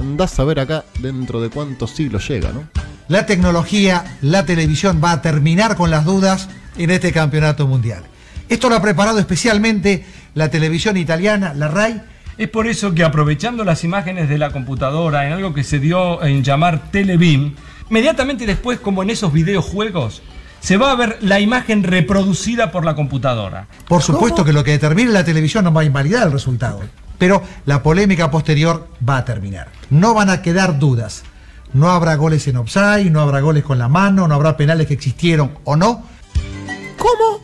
[SPEAKER 11] Andás a ver acá dentro de cuántos siglos llega, ¿no?
[SPEAKER 48] La tecnología, la televisión va a terminar con las dudas en este campeonato mundial. Esto lo ha preparado especialmente la televisión italiana, la RAI,
[SPEAKER 43] Es por eso que aprovechando las imágenes de la computadora en algo que se dio en llamar Telebeam, inmediatamente después, como en esos videojuegos, se va a ver la imagen reproducida por la computadora.
[SPEAKER 48] Por supuesto que lo que determine la televisión no va a invalidar el resultado, pero la polémica posterior va a terminar. No van a quedar dudas. No habrá goles en offside, no habrá goles con la mano, no habrá penales que existieron o no.
[SPEAKER 11] ¿Cómo?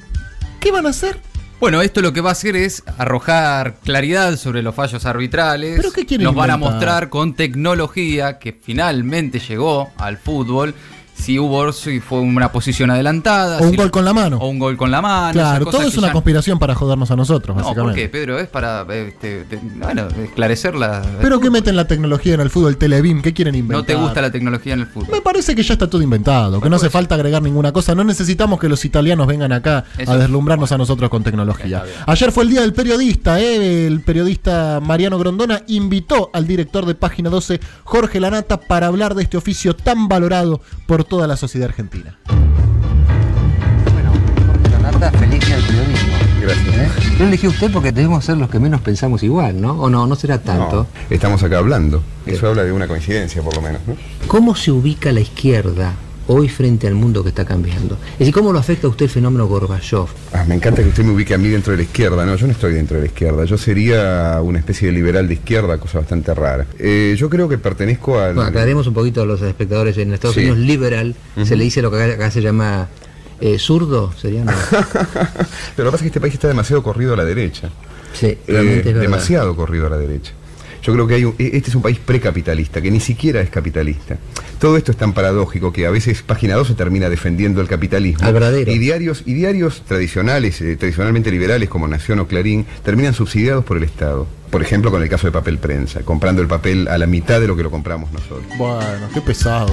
[SPEAKER 11] ¿Qué van a hacer?
[SPEAKER 12] Bueno, esto lo que va a hacer es arrojar claridad sobre los fallos arbitrales.
[SPEAKER 11] ¿Pero qué quieren
[SPEAKER 12] Nos van a mostrar con tecnología que finalmente llegó al fútbol. Si hubo si fue una posición adelantada.
[SPEAKER 11] O un
[SPEAKER 12] si-
[SPEAKER 11] gol con la mano.
[SPEAKER 12] O un gol con la mano.
[SPEAKER 11] Claro, todo es una
[SPEAKER 12] ya-
[SPEAKER 11] conspiración para jodernos a nosotros,
[SPEAKER 12] No, ¿por
[SPEAKER 11] básicamente.
[SPEAKER 12] qué, Pedro? Es para este, bueno, esclarecer la.
[SPEAKER 11] ¿Pero qué meten la tecnología en el fútbol Telebeam? ¿Qué quieren inventar?
[SPEAKER 12] No te gusta la tecnología en el fútbol.
[SPEAKER 11] Me parece que ya está todo inventado, que no hace falta agregar ninguna cosa. No necesitamos que los italianos vengan acá
[SPEAKER 12] Eso-
[SPEAKER 11] a deslumbrarnos a nosotros con tecnología. Ayer fue el día del periodista, ¿eh? el periodista Mariano Grondona invitó al director de Página 12, Jorge Lanata, para hablar de este oficio tan valorado por toda la sociedad argentina.
[SPEAKER 49] Nata, feliz día del periodismo. Gracias. Lo elegí a usted porque debemos ser los que menos pensamos igual, ¿no? O no, no será tanto.
[SPEAKER 50] No, estamos acá hablando. Eso habla de una coincidencia, por lo menos. ¿no?
[SPEAKER 49] ¿Cómo se ubica la izquierda hoy frente al mundo que está cambiando? Es decir, ¿cómo lo afecta a usted el fenómeno Gorbachev?
[SPEAKER 50] Ah, me encanta que usted me ubique a mí dentro de la izquierda. No, yo no estoy dentro de la izquierda. Yo sería una especie de liberal de izquierda, cosa bastante rara. Eh, yo creo que pertenezco al.
[SPEAKER 49] Bueno, aclaremos un poquito a los espectadores. En Estados
[SPEAKER 50] Sí.
[SPEAKER 49] Unidos, liberal, se le dice lo que acá, acá se llama eh, zurdo, sería no.
[SPEAKER 50] Pero lo que pasa es que este país está demasiado corrido a la derecha.
[SPEAKER 49] Sí, realmente es verdad.
[SPEAKER 50] demasiado corrido a la derecha. Yo creo que hay un- e- este es un país precapitalista, que ni siquiera es capitalista. Todo esto es tan paradójico que a veces Página 12 termina defendiendo el capitalismo.
[SPEAKER 49] Al.
[SPEAKER 50] Y diarios, y diarios tradicionales, eh, tradicionalmente liberales como Nación o Clarín, terminan subsidiados por el Estado. Por ejemplo, con el caso de papel prensa, comprando el papel a la mitad de lo que lo compramos nosotros.
[SPEAKER 11] Bueno, qué pesado.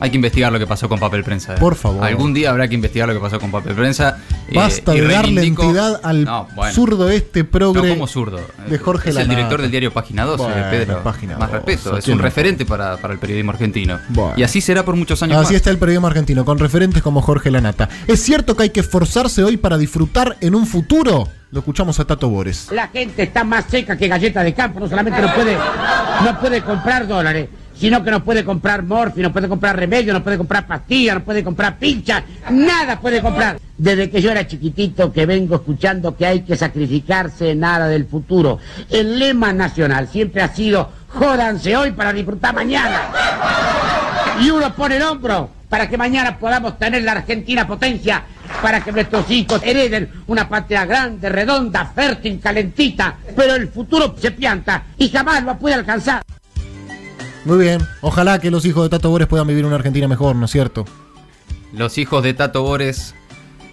[SPEAKER 12] Hay que investigar lo que pasó con papel prensa. eh.
[SPEAKER 11] Por favor.
[SPEAKER 12] Algún día habrá que investigar lo que pasó con papel prensa. eh,
[SPEAKER 11] Basta
[SPEAKER 12] y
[SPEAKER 11] de darle entidad al
[SPEAKER 12] No, bueno.
[SPEAKER 11] zurdo este progre
[SPEAKER 12] No como zurdo.
[SPEAKER 11] de Jorge
[SPEAKER 12] Es el
[SPEAKER 11] Lanata.
[SPEAKER 12] director del diario Página 12,
[SPEAKER 11] Bueno,
[SPEAKER 12] Pedro.
[SPEAKER 11] Página
[SPEAKER 12] Más
[SPEAKER 11] 12,
[SPEAKER 12] respeto. Es
[SPEAKER 11] ¿quién
[SPEAKER 12] un
[SPEAKER 11] no?
[SPEAKER 12] referente para, para el periodismo argentino.
[SPEAKER 11] Bueno.
[SPEAKER 12] Y así será por muchos años
[SPEAKER 11] Así
[SPEAKER 12] más.
[SPEAKER 11] está el periodismo argentino, con referentes como Jorge Lanata. ¿Es cierto que hay que esforzarse hoy para disfrutar en un futuro? Lo escuchamos a Tato Bores.
[SPEAKER 51] La gente está más seca que galleta de campo, no solamente no puede, no puede comprar dólares, sino que no puede comprar morfi, no puede comprar remedio, no puede comprar pastillas, no puede comprar pinchas, nada puede comprar. Desde que yo era chiquitito que vengo escuchando que hay que sacrificarse nada del futuro. El lema nacional siempre ha sido jódanse hoy para disfrutar mañana. Y uno pone el hombro para que mañana podamos tener la Argentina potencia, para que nuestros hijos hereden una patria grande, redonda, fértil, calentita. Pero el futuro se pianta y jamás lo puede alcanzar.
[SPEAKER 11] Muy bien. Ojalá que los hijos de Tato Bores puedan vivir una Argentina mejor, ¿no es cierto?
[SPEAKER 12] Los hijos de Tato Bores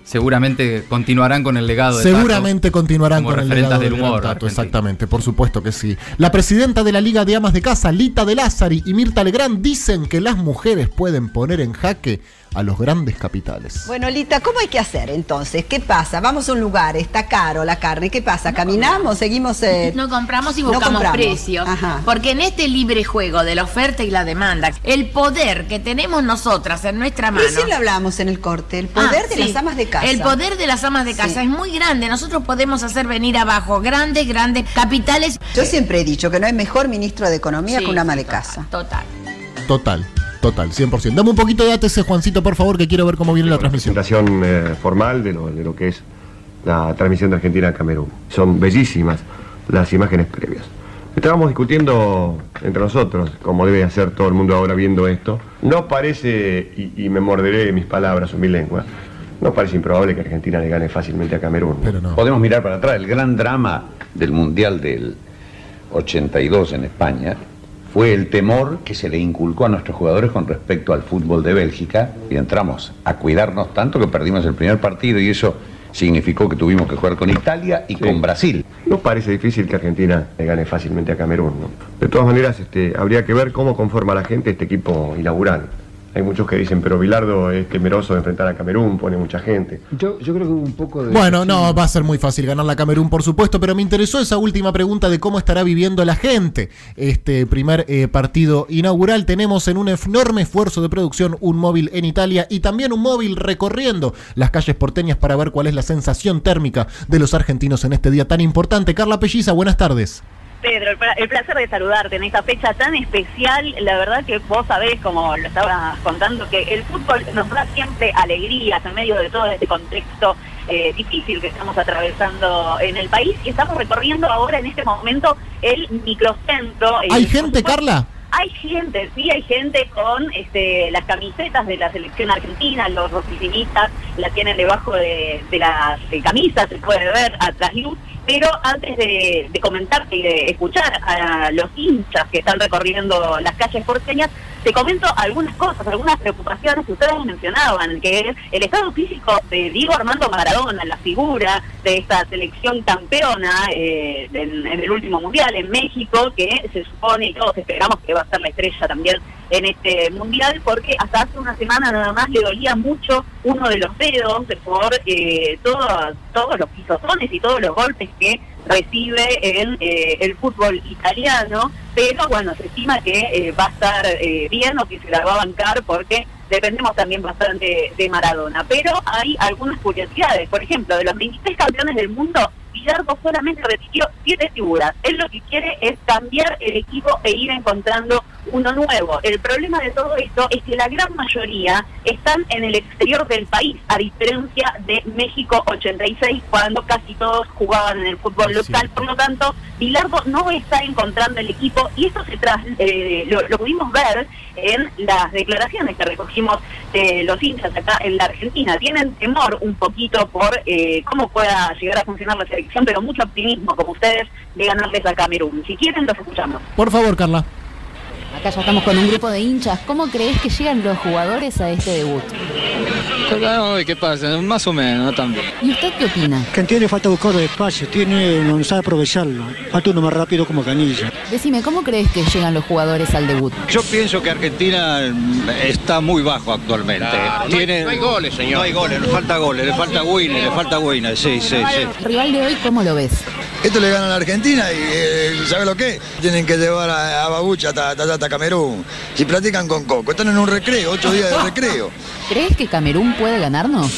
[SPEAKER 12] seguramente continuarán con el legado de Tato.
[SPEAKER 11] Seguramente continuarán con el legado
[SPEAKER 12] del humor
[SPEAKER 11] Tato,
[SPEAKER 12] argentino.
[SPEAKER 11] exactamente, por supuesto que sí. La presidenta de la Liga de Amas de Casa, Lita de Lázari y Mirta Legrand dicen que las mujeres pueden poner en jaque a los grandes capitales.
[SPEAKER 46] Bueno, Lita, ¿cómo hay que hacer entonces? ¿Qué pasa? Vamos a un lugar, está caro la carne, ¿qué pasa? ¿Caminamos? ¿Seguimos? eh,
[SPEAKER 29] No compramos y
[SPEAKER 46] no
[SPEAKER 29] buscamos
[SPEAKER 46] compramos?
[SPEAKER 29] precios.
[SPEAKER 46] Ajá.
[SPEAKER 29] Porque en este libre juego de la oferta y la demanda, el poder que tenemos nosotras en nuestra mano.
[SPEAKER 46] Recién lo hablamos en el corte, el poder
[SPEAKER 29] Ah,
[SPEAKER 46] de
[SPEAKER 29] sí.
[SPEAKER 46] las amas de casa.
[SPEAKER 29] El poder de las amas de casa
[SPEAKER 46] Sí.
[SPEAKER 29] es muy grande. Nosotros podemos hacer venir abajo grandes, grandes capitales.
[SPEAKER 46] Yo siempre he dicho que no hay mejor ministro de Economía
[SPEAKER 29] Sí,
[SPEAKER 46] que un ama
[SPEAKER 29] sí,
[SPEAKER 46] de casa.
[SPEAKER 29] Total.
[SPEAKER 11] Total, total, 100%. Dame un poquito de ATC, Juancito, por favor, que quiero ver cómo viene la transmisión.
[SPEAKER 52] presentación eh, formal de lo, de lo que es la transmisión de Argentina a Camerún. Son bellísimas las imágenes previas. Estábamos discutiendo entre nosotros, como debe hacer todo el mundo ahora viendo esto. No parece, y, y me morderé mis palabras o mi lengua, no parece improbable que Argentina le gane fácilmente a Camerún.
[SPEAKER 14] Podemos mirar para atrás. El gran drama del Mundial del 82 en España fue el temor que se le inculcó a nuestros jugadores con respecto al fútbol de Bélgica y entramos a cuidarnos tanto que perdimos el primer partido y eso
[SPEAKER 53] significó que tuvimos que jugar con Italia y con Brasil.
[SPEAKER 52] No parece difícil que Argentina le gane fácilmente a Camerún, ¿no? De todas maneras, este, habría que ver cómo conforma la gente este equipo inaugural. Hay muchos que dicen, pero Bilardo es temeroso de enfrentar a Camerún, pone mucha gente.
[SPEAKER 49] Yo, yo creo que un poco de...
[SPEAKER 11] Bueno, no, va a ser muy fácil ganar la Camerún, por supuesto, pero me interesó esa última pregunta de cómo estará viviendo la gente este primer eh, partido inaugural. Tenemos en un enorme esfuerzo de producción un móvil en Italia y también un móvil recorriendo las calles porteñas para ver cuál es la sensación térmica de los argentinos en este día tan importante. Carla Pelliza, buenas tardes.
[SPEAKER 54] Pedro, el, pla- el placer de saludarte en esta fecha tan especial. La verdad que vos sabés, como lo estabas contando, que el fútbol nos da siempre alegrías en medio de todo este contexto eh, difícil que estamos atravesando en el país. Y estamos recorriendo ahora en este momento el microcentro. eh,
[SPEAKER 11] ¿Hay
[SPEAKER 54] por
[SPEAKER 11] gente, Carla?
[SPEAKER 54] Hay gente, sí, hay gente con este, las camisetas de la selección argentina, los oficinistas la tienen debajo de, las camisas, se puede ver a trasluz. Pero antes de, de comentarte y de escuchar a los hinchas que están recorriendo las calles porteñas, te comento algunas cosas, algunas preocupaciones que ustedes mencionaban, que es el estado físico de Diego Armando Maradona, la figura de esta selección campeona eh, en, el último mundial en México, que se supone y todos esperamos que va a ser la estrella también en este mundial, porque hasta hace una semana nada más le dolía mucho uno de los dedos por eh, todos, todos los pisotones y todos los golpes que recibe en eh, el fútbol italiano, pero bueno, se estima que eh, va a estar eh, bien o que se la va a bancar porque dependemos también bastante de Maradona. Pero hay algunas curiosidades, por ejemplo, de los 23 campeones del mundo, Villardo solamente repitió siete figuras. Él lo que quiere es cambiar el equipo e ir encontrando uno nuevo. El problema de todo esto es que la gran mayoría están en el exterior del país, a diferencia de México 86, cuando casi todos jugaban en el fútbol local. Por lo tanto, Bilardo no está encontrando el equipo y eso se tras, eh, lo, lo pudimos ver en las declaraciones que recogimos de los hinchas acá en la Argentina. Tienen temor un poquito por eh, cómo pueda llegar a funcionar la selección, pero mucho optimismo, como ustedes, de ganarles a Camerún. Si quieren, los escuchamos.
[SPEAKER 11] Por favor, Carla.
[SPEAKER 55] Acá ya estamos con un grupo de hinchas. ¿Cómo crees que llegan los jugadores a este debut?
[SPEAKER 56] ¿Qué pasa? Más o menos, no tan bien.
[SPEAKER 55] ¿Y usted qué opina?
[SPEAKER 57] Cantiene le falta buscar espacio, tiene, no sabe aprovecharlo. Falta uno más rápido como Canilla.
[SPEAKER 55] Decime, ¿cómo crees que llegan los jugadores al debut?
[SPEAKER 56] Yo pienso que Argentina mm, está muy bajo actualmente.
[SPEAKER 58] Claro, no hay- no hay goles, señor.
[SPEAKER 56] No hay goles, le falta goles, le falta winner, le falta winner, sí, sí, sí.
[SPEAKER 55] Rival de hoy, ¿cómo lo ves?
[SPEAKER 59] Esto le gana a la Argentina y eh, ¿sabe lo que? Tienen que llevar a, a Babucha hasta, hasta, hasta Camerún. Si practican con Coco, están en un recreo, ocho días de recreo.
[SPEAKER 55] ¿Crees que Camerún puede ganarnos?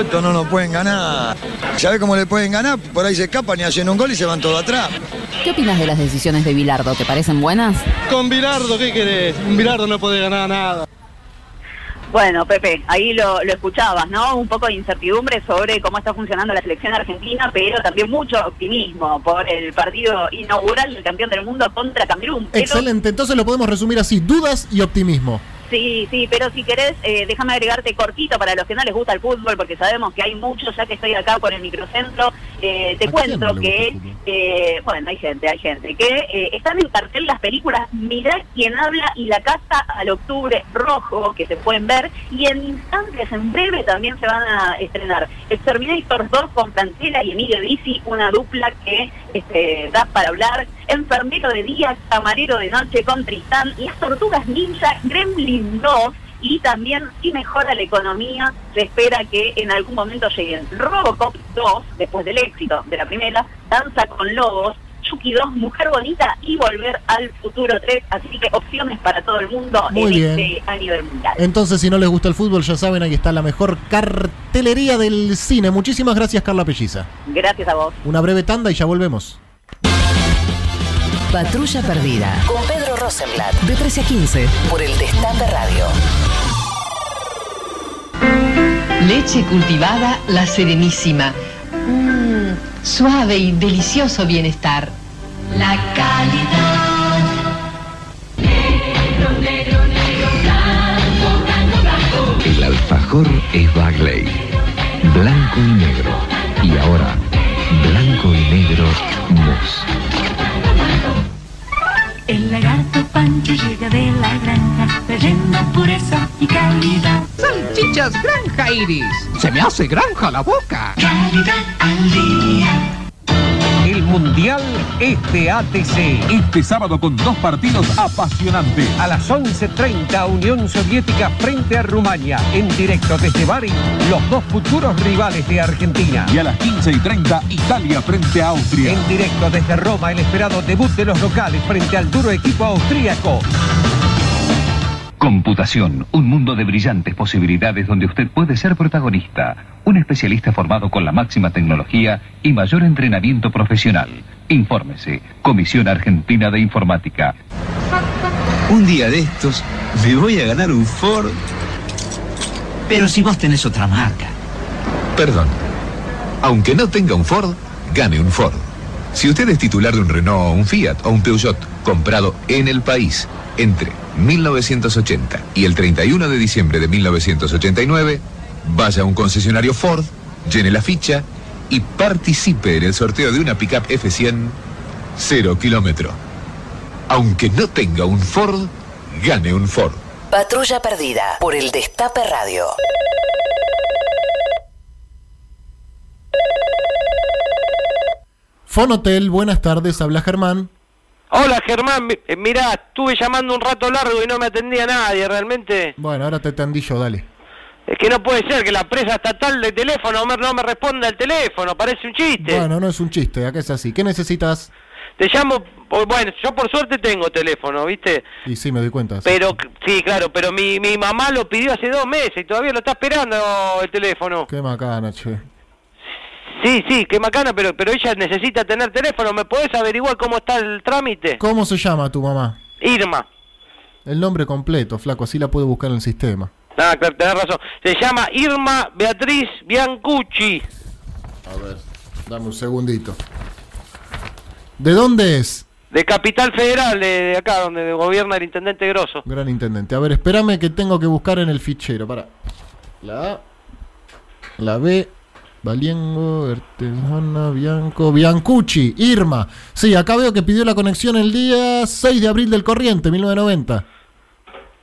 [SPEAKER 59] Esto no nos pueden ganar. ¿Sabe cómo le pueden ganar? Por ahí se escapan y hacen un gol y se van todos atrás.
[SPEAKER 55] ¿Qué opinas de las decisiones de Bilardo? ¿Te parecen buenas?
[SPEAKER 56] Con Bilardo, ¿qué querés? Bilardo no puede ganar nada.
[SPEAKER 54] Bueno, Pepe, ahí lo, lo escuchabas, ¿no? Un poco de incertidumbre sobre cómo está funcionando la selección argentina, pero también mucho optimismo por el partido inaugural del campeón del mundo contra Camerún.
[SPEAKER 11] Excelente, entonces lo podemos resumir así, dudas y optimismo.
[SPEAKER 54] Sí, sí, pero si querés, eh, déjame agregarte cortito para los que no les gusta el fútbol, porque sabemos que hay muchos, ya que estoy acá por el microcentro, eh, te
[SPEAKER 11] ¿A quién
[SPEAKER 54] cuento
[SPEAKER 11] no
[SPEAKER 54] que, eh, bueno, hay gente, hay gente, que eh, están en cartel las películas Mirá quién habla y La Casa al Octubre Rojo, que se pueden ver, y en instantes, en breve, también se van a estrenar. Exterminator 2 con Francela y Emilio Dizzi, una dupla que este, da para hablar, Enfermero de día, Camarero de noche con Tristán, y las Tortugas Ninja, Gremlin 2, y también si mejora la economía, se espera que en algún momento lleguen Robocop 2, después del éxito de la primera, Danza con Lobos, Chucky 2, Mujer Bonita y Volver al Futuro 3, así que opciones para todo el mundo
[SPEAKER 11] Muy
[SPEAKER 54] en
[SPEAKER 11] bien.
[SPEAKER 54] este año del Mundial.
[SPEAKER 11] Entonces, si no les gusta el fútbol, ya saben, ahí está la mejor cartelería del cine. Muchísimas gracias, Carla Pelliza.
[SPEAKER 54] Gracias a vos.
[SPEAKER 11] Una breve tanda y ya volvemos.
[SPEAKER 1] Patrulla Perdida con Pedro Rosenblatt de 13 a 15 por el Destape Radio.
[SPEAKER 27] Leche cultivada La Serenísima. Mm, suave y delicioso bienestar. La calidad. Negro, negro, negro, blanco, blanco, blanco.
[SPEAKER 60] El alfajor es Bagley. Blanco y negro. Y ahora, blanco y negro mousse.
[SPEAKER 61] El lagarto Pancho llega de la granja, trayendo pureza y calidad.
[SPEAKER 62] Salchichas Granja Iris. Se me hace granja la boca.
[SPEAKER 63] El Mundial es de ATC. Este sábado con dos partidos apasionantes.
[SPEAKER 62] A las 11.30 Unión Soviética frente a Rumania. En directo desde Bari, los dos futuros rivales de Argentina.
[SPEAKER 63] Y a las 15 y 30 Italia frente a Austria.
[SPEAKER 62] En directo desde Roma, el esperado debut de los locales frente al duro equipo austríaco.
[SPEAKER 60] Computación, un mundo de brillantes posibilidades donde usted puede ser protagonista. Un especialista formado con la máxima tecnología y mayor entrenamiento profesional. Infórmese, Comisión Argentina de Informática.
[SPEAKER 64] Un día de estos me voy a ganar un Ford. Pero si vos tenés otra marca.
[SPEAKER 3] Perdón. Aunque no tenga un Ford, gane un Ford. Si usted es titular de un Renault, un Fiat o un Peugeot comprado en el país entre 1980 y el 31 de diciembre de 1989, vaya a un concesionario Ford, llene la ficha y participe en el sorteo de una pickup F100 cero kilómetro. Aunque no tenga un Ford, gane un Ford.
[SPEAKER 65] Patrulla perdida por el Destape Radio.
[SPEAKER 11] Fonotel, buenas tardes, habla Germán.
[SPEAKER 7] Hola Germán, eh, mirá, estuve llamando un rato largo y no me atendía nadie, realmente.
[SPEAKER 11] Bueno, ahora te atendí yo, dale.
[SPEAKER 7] Es que no puede ser que la empresa estatal de teléfono no me responda el teléfono, parece un chiste.
[SPEAKER 11] Bueno, no es un chiste, acá es así. ¿Qué necesitas?
[SPEAKER 7] Te llamo, bueno, yo por suerte tengo teléfono, ¿viste?
[SPEAKER 11] Y sí, me doy cuenta. sí.
[SPEAKER 7] Pero, sí, claro, pero mi, mi mamá lo pidió hace dos meses y todavía lo está esperando el teléfono.
[SPEAKER 11] Qué macana, che.
[SPEAKER 7] Sí, sí, qué macana, pero, pero ella necesita tener teléfono. ¿Me podés averiguar cómo está el trámite?
[SPEAKER 11] ¿Cómo se llama tu mamá?
[SPEAKER 7] Irma.
[SPEAKER 11] El nombre completo, flaco, así la puedo buscar en el sistema.
[SPEAKER 7] Ah, claro, tenés razón. Se llama Irma Beatriz Biancucci.
[SPEAKER 11] A ver, dame un segundito. ¿De dónde es?
[SPEAKER 7] De Capital Federal, de, de acá, donde gobierna el intendente Grosso.
[SPEAKER 11] Gran intendente. A ver, espérame que tengo que buscar en el fichero. Para. La A. La B. Valiengo, Artesana, Bianco, Biancucci, Irma. Sí, acá veo que pidió la conexión el día 6 de abril del corriente, 1990.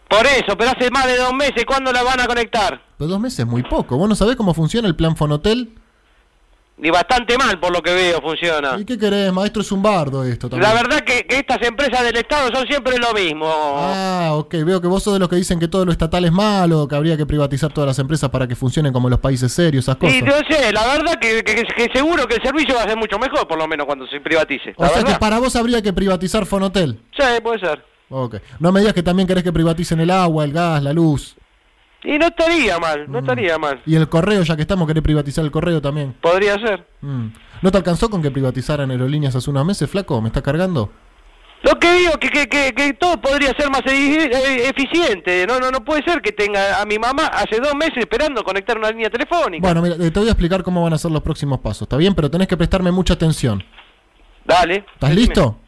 [SPEAKER 7] Por eso, pero hace más de dos meses, ¿cuándo la van a conectar?
[SPEAKER 11] Pero dos meses es muy poco. ¿Vos no sabés cómo funciona el plan Fonotel?
[SPEAKER 7] Y bastante mal, por lo que veo, funciona.
[SPEAKER 11] ¿Y qué querés, maestro? Es un bardo esto también.
[SPEAKER 7] La verdad que, que estas empresas del Estado son siempre lo mismo.
[SPEAKER 11] Ah, ok. Veo que vos sos de los que dicen que todo lo estatal es malo, que habría que privatizar todas las empresas para que funcionen como los países serios, esas cosas.
[SPEAKER 7] Y no sé, la verdad que, que- que seguro que el servicio va a ser mucho mejor, por lo menos cuando se privatice.
[SPEAKER 11] O
[SPEAKER 7] La
[SPEAKER 11] sea que
[SPEAKER 7] verdad.
[SPEAKER 11] para vos habría que privatizar Fonotel.
[SPEAKER 7] Sí, puede ser.
[SPEAKER 11] Ok. No me digas que también querés que privaticen el agua, el gas, la luz.
[SPEAKER 7] Y no estaría mal,
[SPEAKER 11] Mm.
[SPEAKER 7] no estaría mal.
[SPEAKER 11] Y el correo, ya que estamos, querés privatizar el correo también.
[SPEAKER 7] Podría ser.
[SPEAKER 11] Mm. ¿No te alcanzó con que privatizaran aerolíneas hace unos meses, flaco? ¿Me está cargando?
[SPEAKER 7] Lo que digo que, que, que, que todo podría ser más eh, eficiente. No, no, no puede ser que tenga a mi mamá hace dos meses esperando conectar una línea telefónica.
[SPEAKER 11] Bueno, mira, te voy a explicar cómo van a ser los próximos pasos, ¿está bien? Pero tenés que prestarme mucha atención.
[SPEAKER 7] Dale.
[SPEAKER 11] ¿Estás
[SPEAKER 7] decime.
[SPEAKER 11] listo?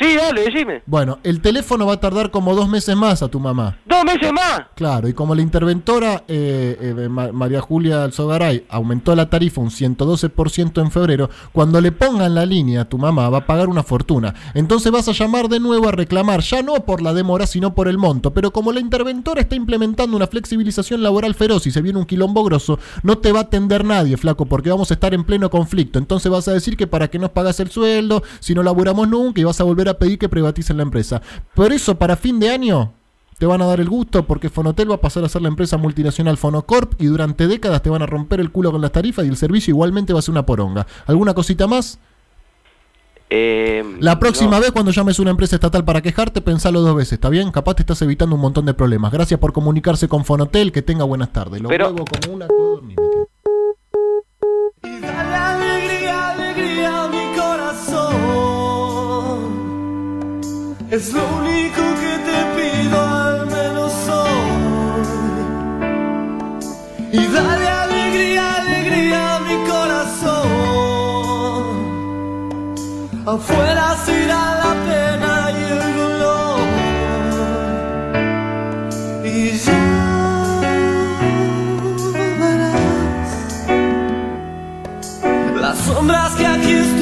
[SPEAKER 7] Sí, dale, decime.
[SPEAKER 11] Bueno, el teléfono va a tardar como dos meses más a tu mamá.
[SPEAKER 7] ¿Dos meses más?
[SPEAKER 11] Claro, y como la interventora eh, eh, Ma- María Julia Alzogaray aumentó la tarifa un 112% en febrero, cuando le pongan la línea a tu mamá va a pagar una fortuna. Entonces vas a llamar de nuevo a reclamar, ya no por la demora, sino por el monto. Pero como la interventora está implementando una flexibilización laboral feroz y se viene un quilombo grosso, no te va a atender nadie, flaco, porque vamos a estar en pleno conflicto. Entonces vas a decir que para que nos pagas el sueldo, si no laburamos nunca, y vas a volver a pedir que privaticen la empresa. Por eso, para fin de año, te van a dar el gusto porque Fonotel va a pasar a ser la empresa multinacional Fonocorp y durante décadas te van a romper el culo con las tarifas y el servicio igualmente va a ser una poronga. ¿Alguna cosita más?
[SPEAKER 7] Eh,
[SPEAKER 11] La próxima
[SPEAKER 7] no.
[SPEAKER 11] vez cuando llames a una empresa estatal para quejarte, pensalo dos veces, ¿está bien? Capaz te estás evitando un montón de problemas. Gracias por comunicarse con Fonotel, que tenga buenas tardes. Lo
[SPEAKER 7] Pero-
[SPEAKER 11] como una
[SPEAKER 27] Es lo único que te pido al menos hoy. Y dale alegría, alegría a mi corazón. Afuera se irá la pena y el dolor. Y ya verás. Las sombras que aquí estuvieron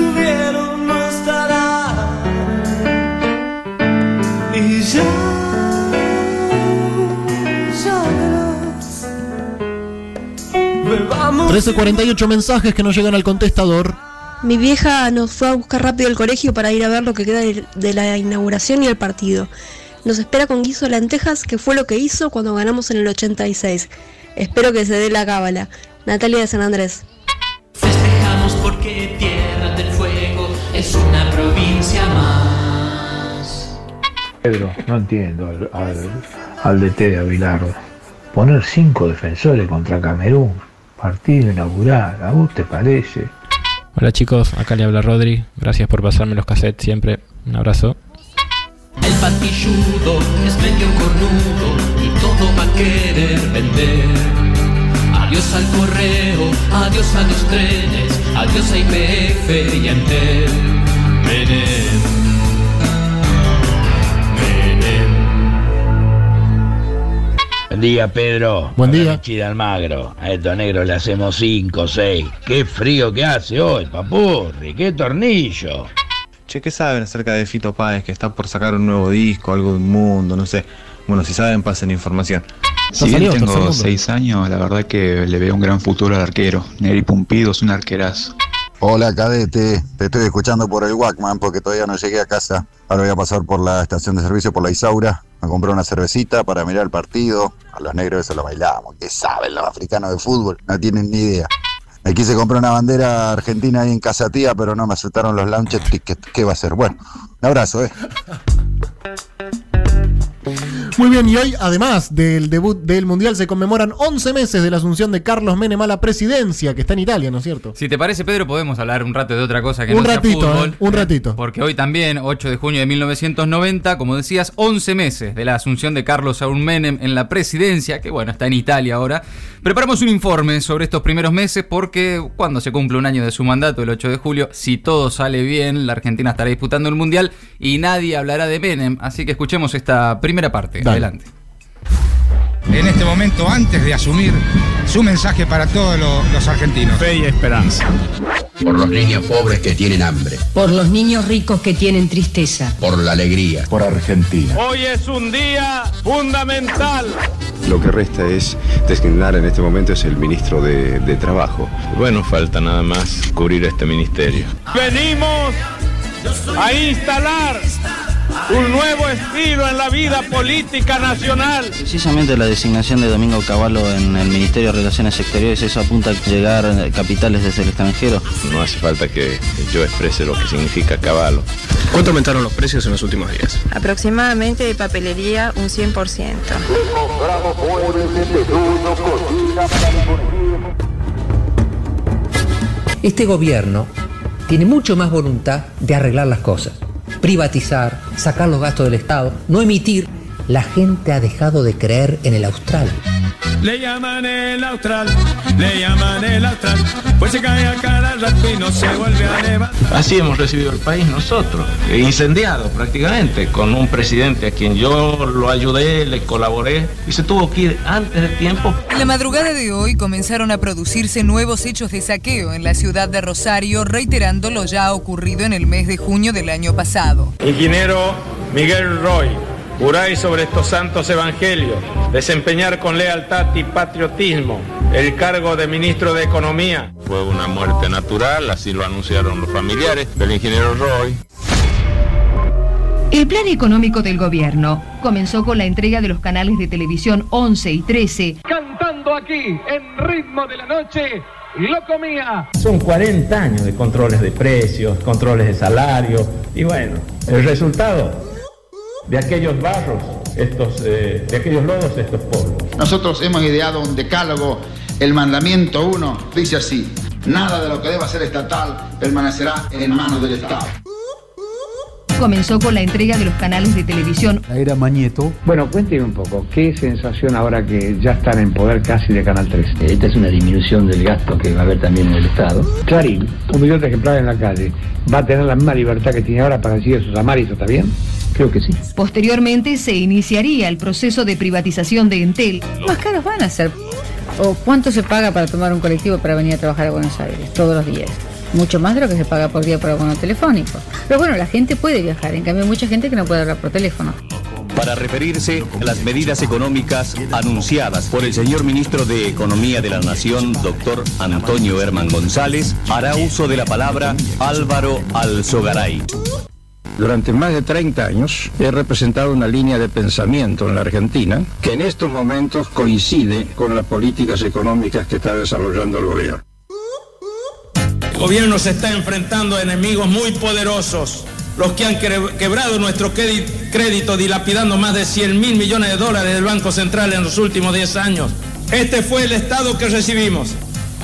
[SPEAKER 11] 13.48 mensajes que nos llegan al contestador.
[SPEAKER 66] Mi vieja nos fue a buscar rápido al colegio para ir a ver lo que queda de, de la inauguración y el partido. Nos espera con guiso de lentejas, que fue lo que hizo cuando ganamos en el 86. Espero que se dé la cábala. Natalia de San Andrés.
[SPEAKER 67] Festejamos porque Tierra del Fuego es una provincia más.
[SPEAKER 68] Pedro, no entiendo al, al, al DT de Avilardo. Poner cinco defensores contra Camerún, partido inaugural, ¿a vos te parece?
[SPEAKER 69] Hola chicos, acá le habla Rodri. Gracias por pasarme los cassettes siempre. Un abrazo.
[SPEAKER 67] El patilludo es medio cornudo y todo va a querer vender. Adiós al correo, adiós a los trenes, adiós a IPF y a Entel.
[SPEAKER 70] Buen día, Pedro.
[SPEAKER 11] Buen día.
[SPEAKER 70] Chida Almagro. A estos negros le hacemos 5, 6. Qué frío que hace hoy, papurri. Qué tornillo.
[SPEAKER 71] Che, ¿qué saben acerca de Fito Páez que está por sacar un nuevo disco, algo del mundo, no sé? Bueno, si saben, pasen información.
[SPEAKER 28] Si bien tengo 6 años, la verdad que le veo un gran futuro al arquero. Neri Pumpido es un arquerazo.
[SPEAKER 32] Hola cadete, te estoy escuchando por el Walkman porque todavía no llegué a casa. Ahora voy a pasar por la estación de servicio por la Isaura a comprar una cervecita para mirar el partido. A los negros eso lo bailamos. ¿Qué saben los africanos de fútbol? No tienen ni idea. Me quise comprar una bandera argentina ahí en Casa Tía, pero no me aceptaron los launches tickets. ¿Qué va a ser? Bueno, un abrazo, eh.
[SPEAKER 11] Muy bien, y hoy, además del debut del Mundial, se conmemoran 11 meses de la asunción de Carlos Menem a la presidencia, que está en Italia, ¿no es cierto?
[SPEAKER 12] Si te parece, Pedro, podemos hablar un rato de otra cosa que
[SPEAKER 11] un
[SPEAKER 12] no
[SPEAKER 11] ratito,
[SPEAKER 12] sea fútbol.
[SPEAKER 11] eh, un ratito.
[SPEAKER 12] Porque hoy también, 8 de junio de 1990, como decías, 11 meses de la asunción de Carlos Saúl Menem en la presidencia, que bueno, está en Italia ahora. Preparamos un informe sobre estos primeros meses porque cuando se cumple un año de su mandato, el 8 de julio, si todo sale bien, la Argentina estará disputando el Mundial y nadie hablará de Menem. Así que escuchemos esta primera parte. Adelante.
[SPEAKER 72] en este momento antes de asumir su mensaje para todos lo- los argentinos. Fe y esperanza.
[SPEAKER 73] Por los niños pobres que tienen hambre.
[SPEAKER 1] Por los niños ricos que tienen tristeza.
[SPEAKER 73] Por la alegría. Por Argentina.
[SPEAKER 74] Hoy es un día fundamental.
[SPEAKER 75] Lo que resta es designar en este momento es el ministro de, de Trabajo.
[SPEAKER 76] Bueno, falta nada más cubrir este ministerio.
[SPEAKER 74] Venimos a instalar un nuevo estilo en la vida política nacional.
[SPEAKER 77] Precisamente la designación de Domingo Cavallo en el Ministerio de Relaciones Exteriores, eso apunta a llegar eh, capitales desde el extranjero.
[SPEAKER 76] No hace falta que yo exprese lo que significa caballo.
[SPEAKER 78] ¿Cuánto aumentaron los precios en los últimos días?
[SPEAKER 79] Aproximadamente de papelería un 100%.
[SPEAKER 49] Este gobierno tiene mucho más voluntad de arreglar las cosas, privatizar, sacar los gastos del Estado, no emitir. La gente ha dejado de creer en el austral.
[SPEAKER 74] Le llaman el austral, le llaman el austral, pues se cae a cada rato y no se vuelve a levantar.
[SPEAKER 76] Así hemos recibido el país nosotros, eh, incendiado prácticamente, con un presidente a quien yo lo ayudé, le colaboré y se tuvo que ir antes de tiempo.
[SPEAKER 80] En la madrugada de hoy comenzaron a producirse nuevos hechos de saqueo en la ciudad de Rosario, reiterando lo ya ocurrido en el mes de junio del año pasado.
[SPEAKER 74] Ingeniero Miguel Roy, juráis sobre estos santos evangelios desempeñar con lealtad y patriotismo el cargo de ministro de Economía.
[SPEAKER 76] Fue una muerte natural, así lo anunciaron los familiares del ingeniero Roy.
[SPEAKER 81] El plan económico del gobierno comenzó con la entrega de los canales de televisión 11 y 13
[SPEAKER 74] Cantando aquí, en ritmo de la noche, Locomía.
[SPEAKER 82] Son 40 años de controles de precios, controles de salario y bueno, el resultado de aquellos barros, estos, eh, de aquellos lodos, estos polvos.
[SPEAKER 83] Nosotros hemos ideado un decálogo, el mandamiento 1 dice así, nada de lo que deba ser estatal permanecerá en manos del Estado.
[SPEAKER 81] comenzó con la entrega de los canales de televisión
[SPEAKER 68] La era Mañeto. Bueno, cuénteme un poco, ¿qué sensación ahora que ya están en poder casi de Canal 3?
[SPEAKER 77] Esta es una disminución del gasto que va a haber también en el Estado.
[SPEAKER 68] Clarín, un millón de ejemplares en la calle, ¿va a tener la misma libertad que tiene ahora para decir sus amaris, ¿está bien?
[SPEAKER 77] Creo que sí.
[SPEAKER 81] Posteriormente se iniciaría el proceso de privatización de Entel.
[SPEAKER 84] más caros van a ser. ¿O cuánto se paga para tomar un colectivo para venir a trabajar a Buenos Aires todos los días? Mucho más de lo que se paga por día por abono telefónico. Pero bueno, la gente puede viajar, en cambio hay mucha gente que no puede hablar por teléfono.
[SPEAKER 85] para referirse a las medidas económicas anunciadas por el señor ministro de Economía de la Nación, doctor Antonio Herman González, hará uso de la palabra Álvaro Alzogaray.
[SPEAKER 28] Durante más de 30 años he representado una línea de pensamiento en la Argentina que en estos momentos coincide con las políticas económicas que está desarrollando el gobierno.
[SPEAKER 8] El gobierno se está enfrentando a enemigos muy poderosos, los que han quebrado nuestro crédito dilapidando más de 100 mil millones de dólares del Banco Central en los últimos 10 años. Este fue el estado que recibimos.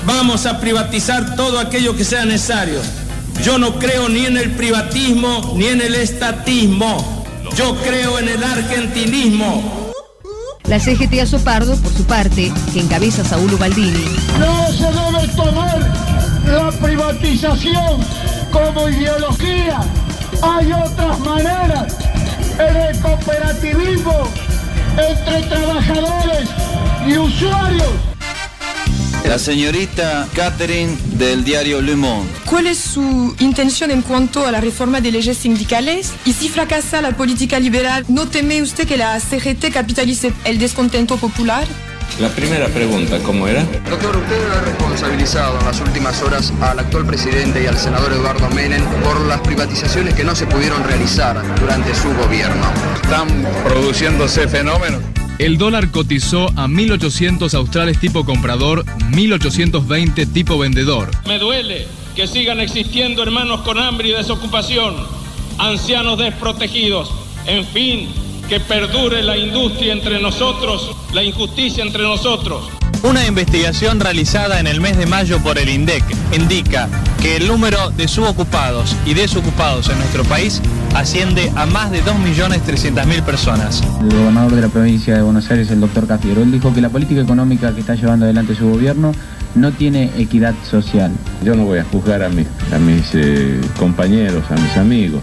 [SPEAKER 8] Vamos a privatizar todo aquello que sea necesario yo no creo ni en el privatismo ni en el estatismo. Yo creo en el argentinismo.
[SPEAKER 86] La CGT Azopardo, por su parte, que encabeza Saúl Ubaldini.
[SPEAKER 87] No se debe tomar la privatización como ideología. Hay otras maneras. En el cooperativismo entre trabajadores y usuarios
[SPEAKER 28] la señorita Catherine del diario Le Monde.
[SPEAKER 88] ¿Cuál es su intención en cuanto a la reforma de leyes sindicales? Y si fracasa la política liberal, ¿no teme usted que la CGT capitalice el descontento popular?
[SPEAKER 89] La primera pregunta, ¿cómo era?
[SPEAKER 81] Doctor, usted ha responsabilizado en las últimas horas al actual presidente y al senador Eduardo Menem por las privatizaciones que no se pudieron realizar durante su gobierno.
[SPEAKER 8] ¿Están produciéndose fenómenos?
[SPEAKER 67] El dólar cotizó a 1.800 australes tipo comprador, 1.820 tipo vendedor.
[SPEAKER 8] Me duele que sigan existiendo hermanos con hambre y desocupación, ancianos desprotegidos, en fin, que perdure la industria entre nosotros, la injusticia entre nosotros.
[SPEAKER 85] Una investigación realizada en el mes de mayo por el INDEC indica que el número de subocupados y desocupados en nuestro país asciende a más de 2.300.000 personas.
[SPEAKER 81] El gobernador de la provincia de Buenos Aires, el doctor Cafiero, él dijo que la política económica que está llevando adelante su gobierno no tiene equidad social.
[SPEAKER 90] Yo no voy a juzgar a, mis, a mis eh, compañeros, a mis amigos.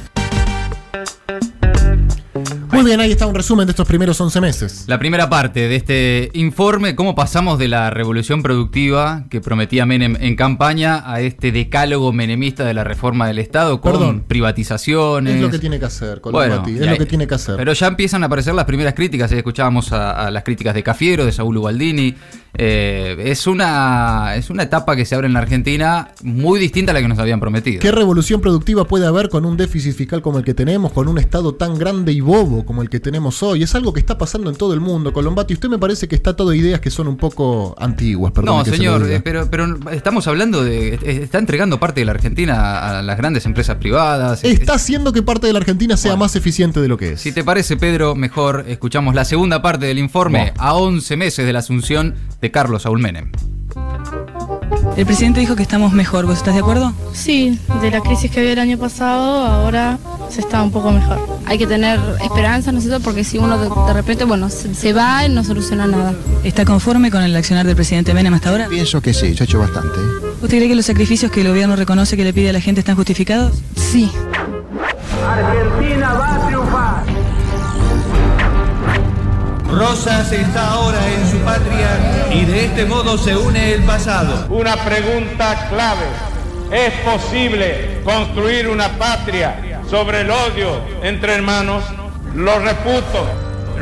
[SPEAKER 11] Muy bien, ahí está un resumen de estos primeros 11 meses.
[SPEAKER 12] La primera parte de este informe, cómo pasamos de la revolución productiva que prometía Menem en campaña a este decálogo menemista de la reforma del Estado con privatizaciones.
[SPEAKER 11] Es lo que tiene que hacer, con bueno, es lo que tiene que hacer.
[SPEAKER 12] Pero ya empiezan a aparecer las primeras críticas, escuchábamos a, las críticas de Cafiero, de Saúl Ubaldini. Eh, es, una, es una etapa que se abre en la Argentina muy distinta a la que nos habían prometido.
[SPEAKER 11] ¿Qué revolución productiva puede haber con un déficit fiscal como el que tenemos, con un Estado tan grande y bobo como el que tenemos hoy. Es algo que está pasando en todo el mundo, Colombati. Usted me parece que está todo ideas que son un poco antiguas,
[SPEAKER 12] perdón. No, señor, pero, pero estamos hablando de. Está entregando parte de la Argentina a las grandes empresas privadas.
[SPEAKER 11] Está haciendo que parte de la Argentina sea más eficiente de lo que es.
[SPEAKER 12] Si te parece, Pedro, mejor escuchamos la segunda parte del informe a 11 meses de la asunción de Carlos Saúl Menem.
[SPEAKER 81] El presidente dijo que estamos mejor, ¿vos estás de acuerdo?
[SPEAKER 88] Sí, de la crisis que había el año pasado, ahora se está un poco mejor. Hay que tener esperanza, ¿no es cierto? Porque si uno de, repente, bueno, se, va y no soluciona nada.
[SPEAKER 81] ¿Está conforme con el accionar del presidente Menem hasta ahora?
[SPEAKER 28] Pienso que sí, yo he hecho bastante.
[SPEAKER 81] ¿Usted cree que los sacrificios que el gobierno reconoce que le pide a la gente están justificados?
[SPEAKER 88] Sí.
[SPEAKER 8] Argentina va Rosas está ahora en su patria y de este modo se une el pasado. Una pregunta clave. ¿Es posible construir una patria sobre el odio entre hermanos, lo reputo,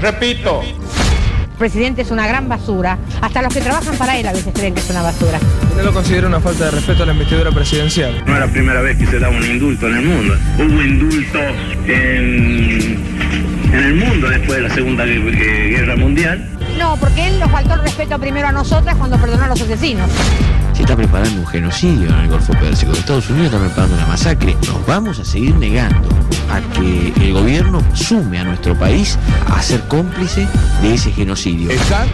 [SPEAKER 8] repito.
[SPEAKER 81] El presidente es una gran basura. Hasta los que trabajan para él a veces creen que es una basura. ¿Usted lo considera una falta de respeto a la investidura presidencial?
[SPEAKER 8] No es la primera vez que se da un indulto en el mundo. Hubo indultos en, en el mundo después de la Segunda Guerra Mundial.
[SPEAKER 81] No, porque él nos faltó el respeto primero a nosotras cuando perdonó a los asesinos
[SPEAKER 85] se está preparando un genocidio en el Golfo Pérsico. Estados Unidos está preparando una masacre. Nos vamos a seguir negando a que el gobierno sume a nuestro país a ser cómplice de ese genocidio.
[SPEAKER 8] Están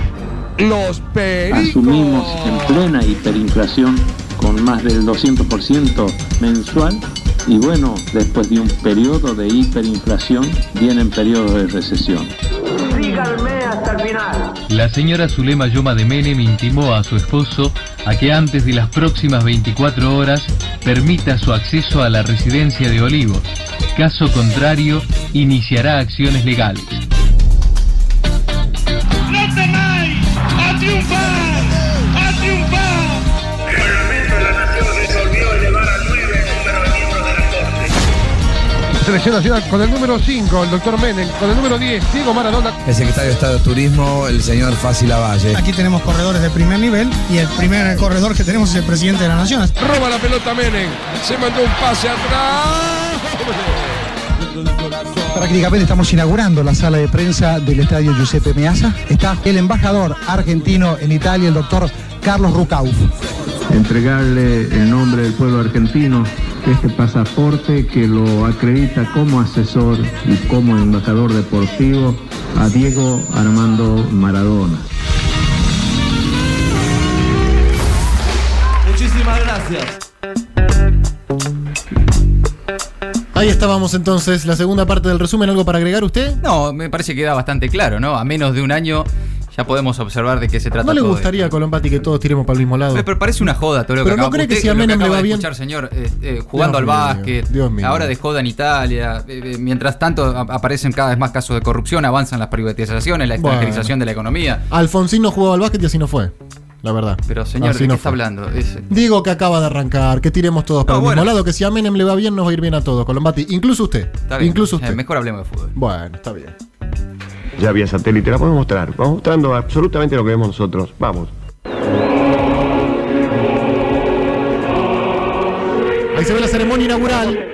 [SPEAKER 8] los pericos.
[SPEAKER 81] Asumimos en plena hiperinflación con más del 200% mensual y bueno, después de un periodo de hiperinflación vienen periodos de recesión.
[SPEAKER 8] Síganme hasta el final.
[SPEAKER 67] La señora Zulema Yoma de Menem intimó a su esposo a que antes de las próximas 24 horas permita su acceso a la residencia de Olivos. Caso contrario, iniciará acciones legales.
[SPEAKER 91] Selección nacional con el número 5, el doctor Menem, con el número 10, Diego Maradona.
[SPEAKER 92] El secretario de Estado de Turismo, el señor Fácil Lavalle.
[SPEAKER 93] Aquí tenemos corredores de primer nivel y el primer corredor que tenemos es el presidente de la Nación.
[SPEAKER 91] Roba la pelota Menem, se mandó un pase atrás.
[SPEAKER 93] Prácticamente estamos inaugurando la sala de prensa del estadio Giuseppe Meazza. Está el embajador argentino en Italia, el doctor Carlos Rucauf.
[SPEAKER 94] Entregarle el nombre del pueblo argentino, este pasaporte que lo acredita como asesor y como embajador deportivo a Diego Armando Maradona.
[SPEAKER 95] Muchísimas gracias.
[SPEAKER 11] Ahí estábamos entonces, la segunda parte del resumen, ¿algo para agregar usted?
[SPEAKER 96] No, me parece que queda bastante claro, ¿no? A menos de un año ya podemos observar de qué se trata
[SPEAKER 11] ¿No le
[SPEAKER 96] todo
[SPEAKER 11] gustaría a Colombati que todos tiremos para el mismo lado?
[SPEAKER 96] Pero, pero parece una joda todo lo que
[SPEAKER 11] Pero ¿no cree que si a Menem le va bien?
[SPEAKER 96] escuchar, señor, eh, eh, jugando
[SPEAKER 11] Dios
[SPEAKER 96] al
[SPEAKER 11] mío,
[SPEAKER 96] básquet,
[SPEAKER 11] Dios mío.
[SPEAKER 96] ahora de joda en Italia, eh, eh, mientras tanto aparecen cada vez más casos de corrupción, avanzan las privatizaciones, la
[SPEAKER 11] Bueno.
[SPEAKER 96] extranjerización de la economía.
[SPEAKER 11] Alfonsín no jugaba al básquet y así no fue, la verdad.
[SPEAKER 96] Pero señor,
[SPEAKER 11] Así
[SPEAKER 96] ¿de qué
[SPEAKER 11] no
[SPEAKER 96] está
[SPEAKER 11] fue.
[SPEAKER 96] hablando? Es-
[SPEAKER 11] Digo que acaba de arrancar, que tiremos todos para
[SPEAKER 96] No,
[SPEAKER 11] el
[SPEAKER 96] bueno.
[SPEAKER 11] mismo lado, que si a Menem le va bien, nos va a ir bien a todos, Colombati. Incluso usted.
[SPEAKER 96] está bien.
[SPEAKER 11] Incluso
[SPEAKER 96] Eh,
[SPEAKER 11] usted.
[SPEAKER 96] mejor hablemos de fútbol.
[SPEAKER 11] Bueno, está bien.
[SPEAKER 52] Ya vía satélite, la podemos mostrar. Vamos mostrando absolutamente lo que vemos nosotros. Vamos.
[SPEAKER 11] Ahí se ve la ceremonia inaugural.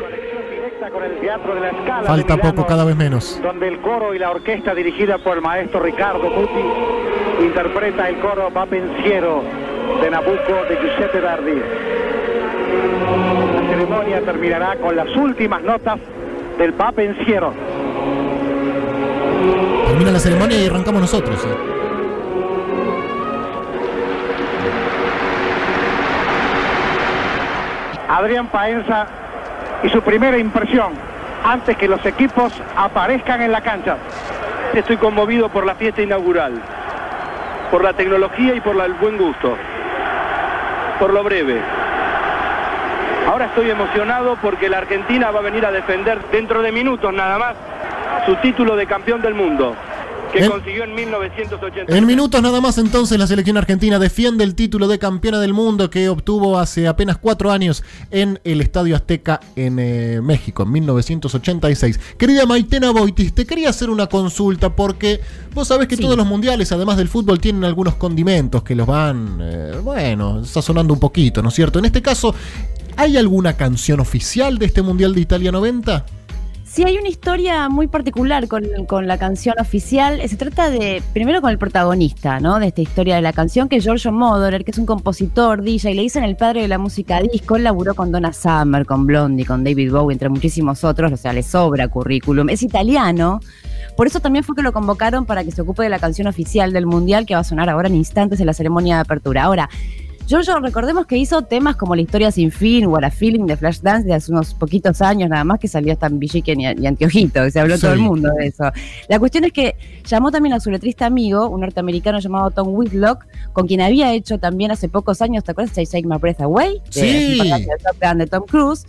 [SPEAKER 74] Teatro de la Scala
[SPEAKER 11] Falta
[SPEAKER 74] de Milano,
[SPEAKER 11] poco, cada vez menos.
[SPEAKER 74] donde el coro y la orquesta dirigida por el maestro Ricardo Muti interpreta el coro Va Pensiero de Nabucco de Giuseppe Verdi. La ceremonia terminará con las últimas notas del Va Pensiero.
[SPEAKER 11] Termina la ceremonia y arrancamos nosotros. ¿eh?
[SPEAKER 74] Adrián Paenza y su primera impresión antes que los equipos aparezcan en la cancha.
[SPEAKER 97] Estoy conmovido por la fiesta inaugural, por la tecnología y por la- el buen gusto, por lo breve. Ahora estoy emocionado porque la Argentina va a venir a defender dentro de minutos nada más su título de campeón del mundo, que
[SPEAKER 11] En-
[SPEAKER 97] consiguió en 1980.
[SPEAKER 11] En minutos nada más entonces la selección argentina defiende el título de campeona del mundo que obtuvo hace apenas cuatro años en el Estadio Azteca en eh, México, en 1986. Querida Maitena Boitis, te quería hacer una consulta porque vos sabés que todos los mundiales, además del fútbol, tienen algunos condimentos que los van, eh, bueno, sazonando un poquito, ¿no es cierto? En este caso, ¿hay alguna canción oficial de este Mundial de Italia 90?
[SPEAKER 36] Sí, hay una historia muy particular con, con la canción oficial. Se trata de, primero con el protagonista, ¿no? De esta historia de la canción, que es Giorgio Moroder, que es un compositor, DJ, le dicen el padre de la música disco. Él laburó con Donna Summer, con Blondie, con David Bowie, entre muchísimos otros. O sea, le sobra currículum. Es italiano. Por eso también fue que lo convocaron para que se ocupe de la canción oficial del Mundial, que va a sonar ahora en instantes en la ceremonia de apertura. Ahora, Giorgio, recordemos que hizo temas como La historia sin fin, What a Feeling de Flashdance de hace unos poquitos años nada más que salió hasta en Villiquen y, y Antiojito, se habló
[SPEAKER 98] Sí.
[SPEAKER 36] todo el mundo de eso. La cuestión es que llamó también a su letrista amigo, un norteamericano llamado Tom Whitlock, con quien había hecho también hace pocos años, ¿te acuerdas? de Take My Breath Away, de,
[SPEAKER 11] Sí.
[SPEAKER 36] de Top Gun de Tom Cruise.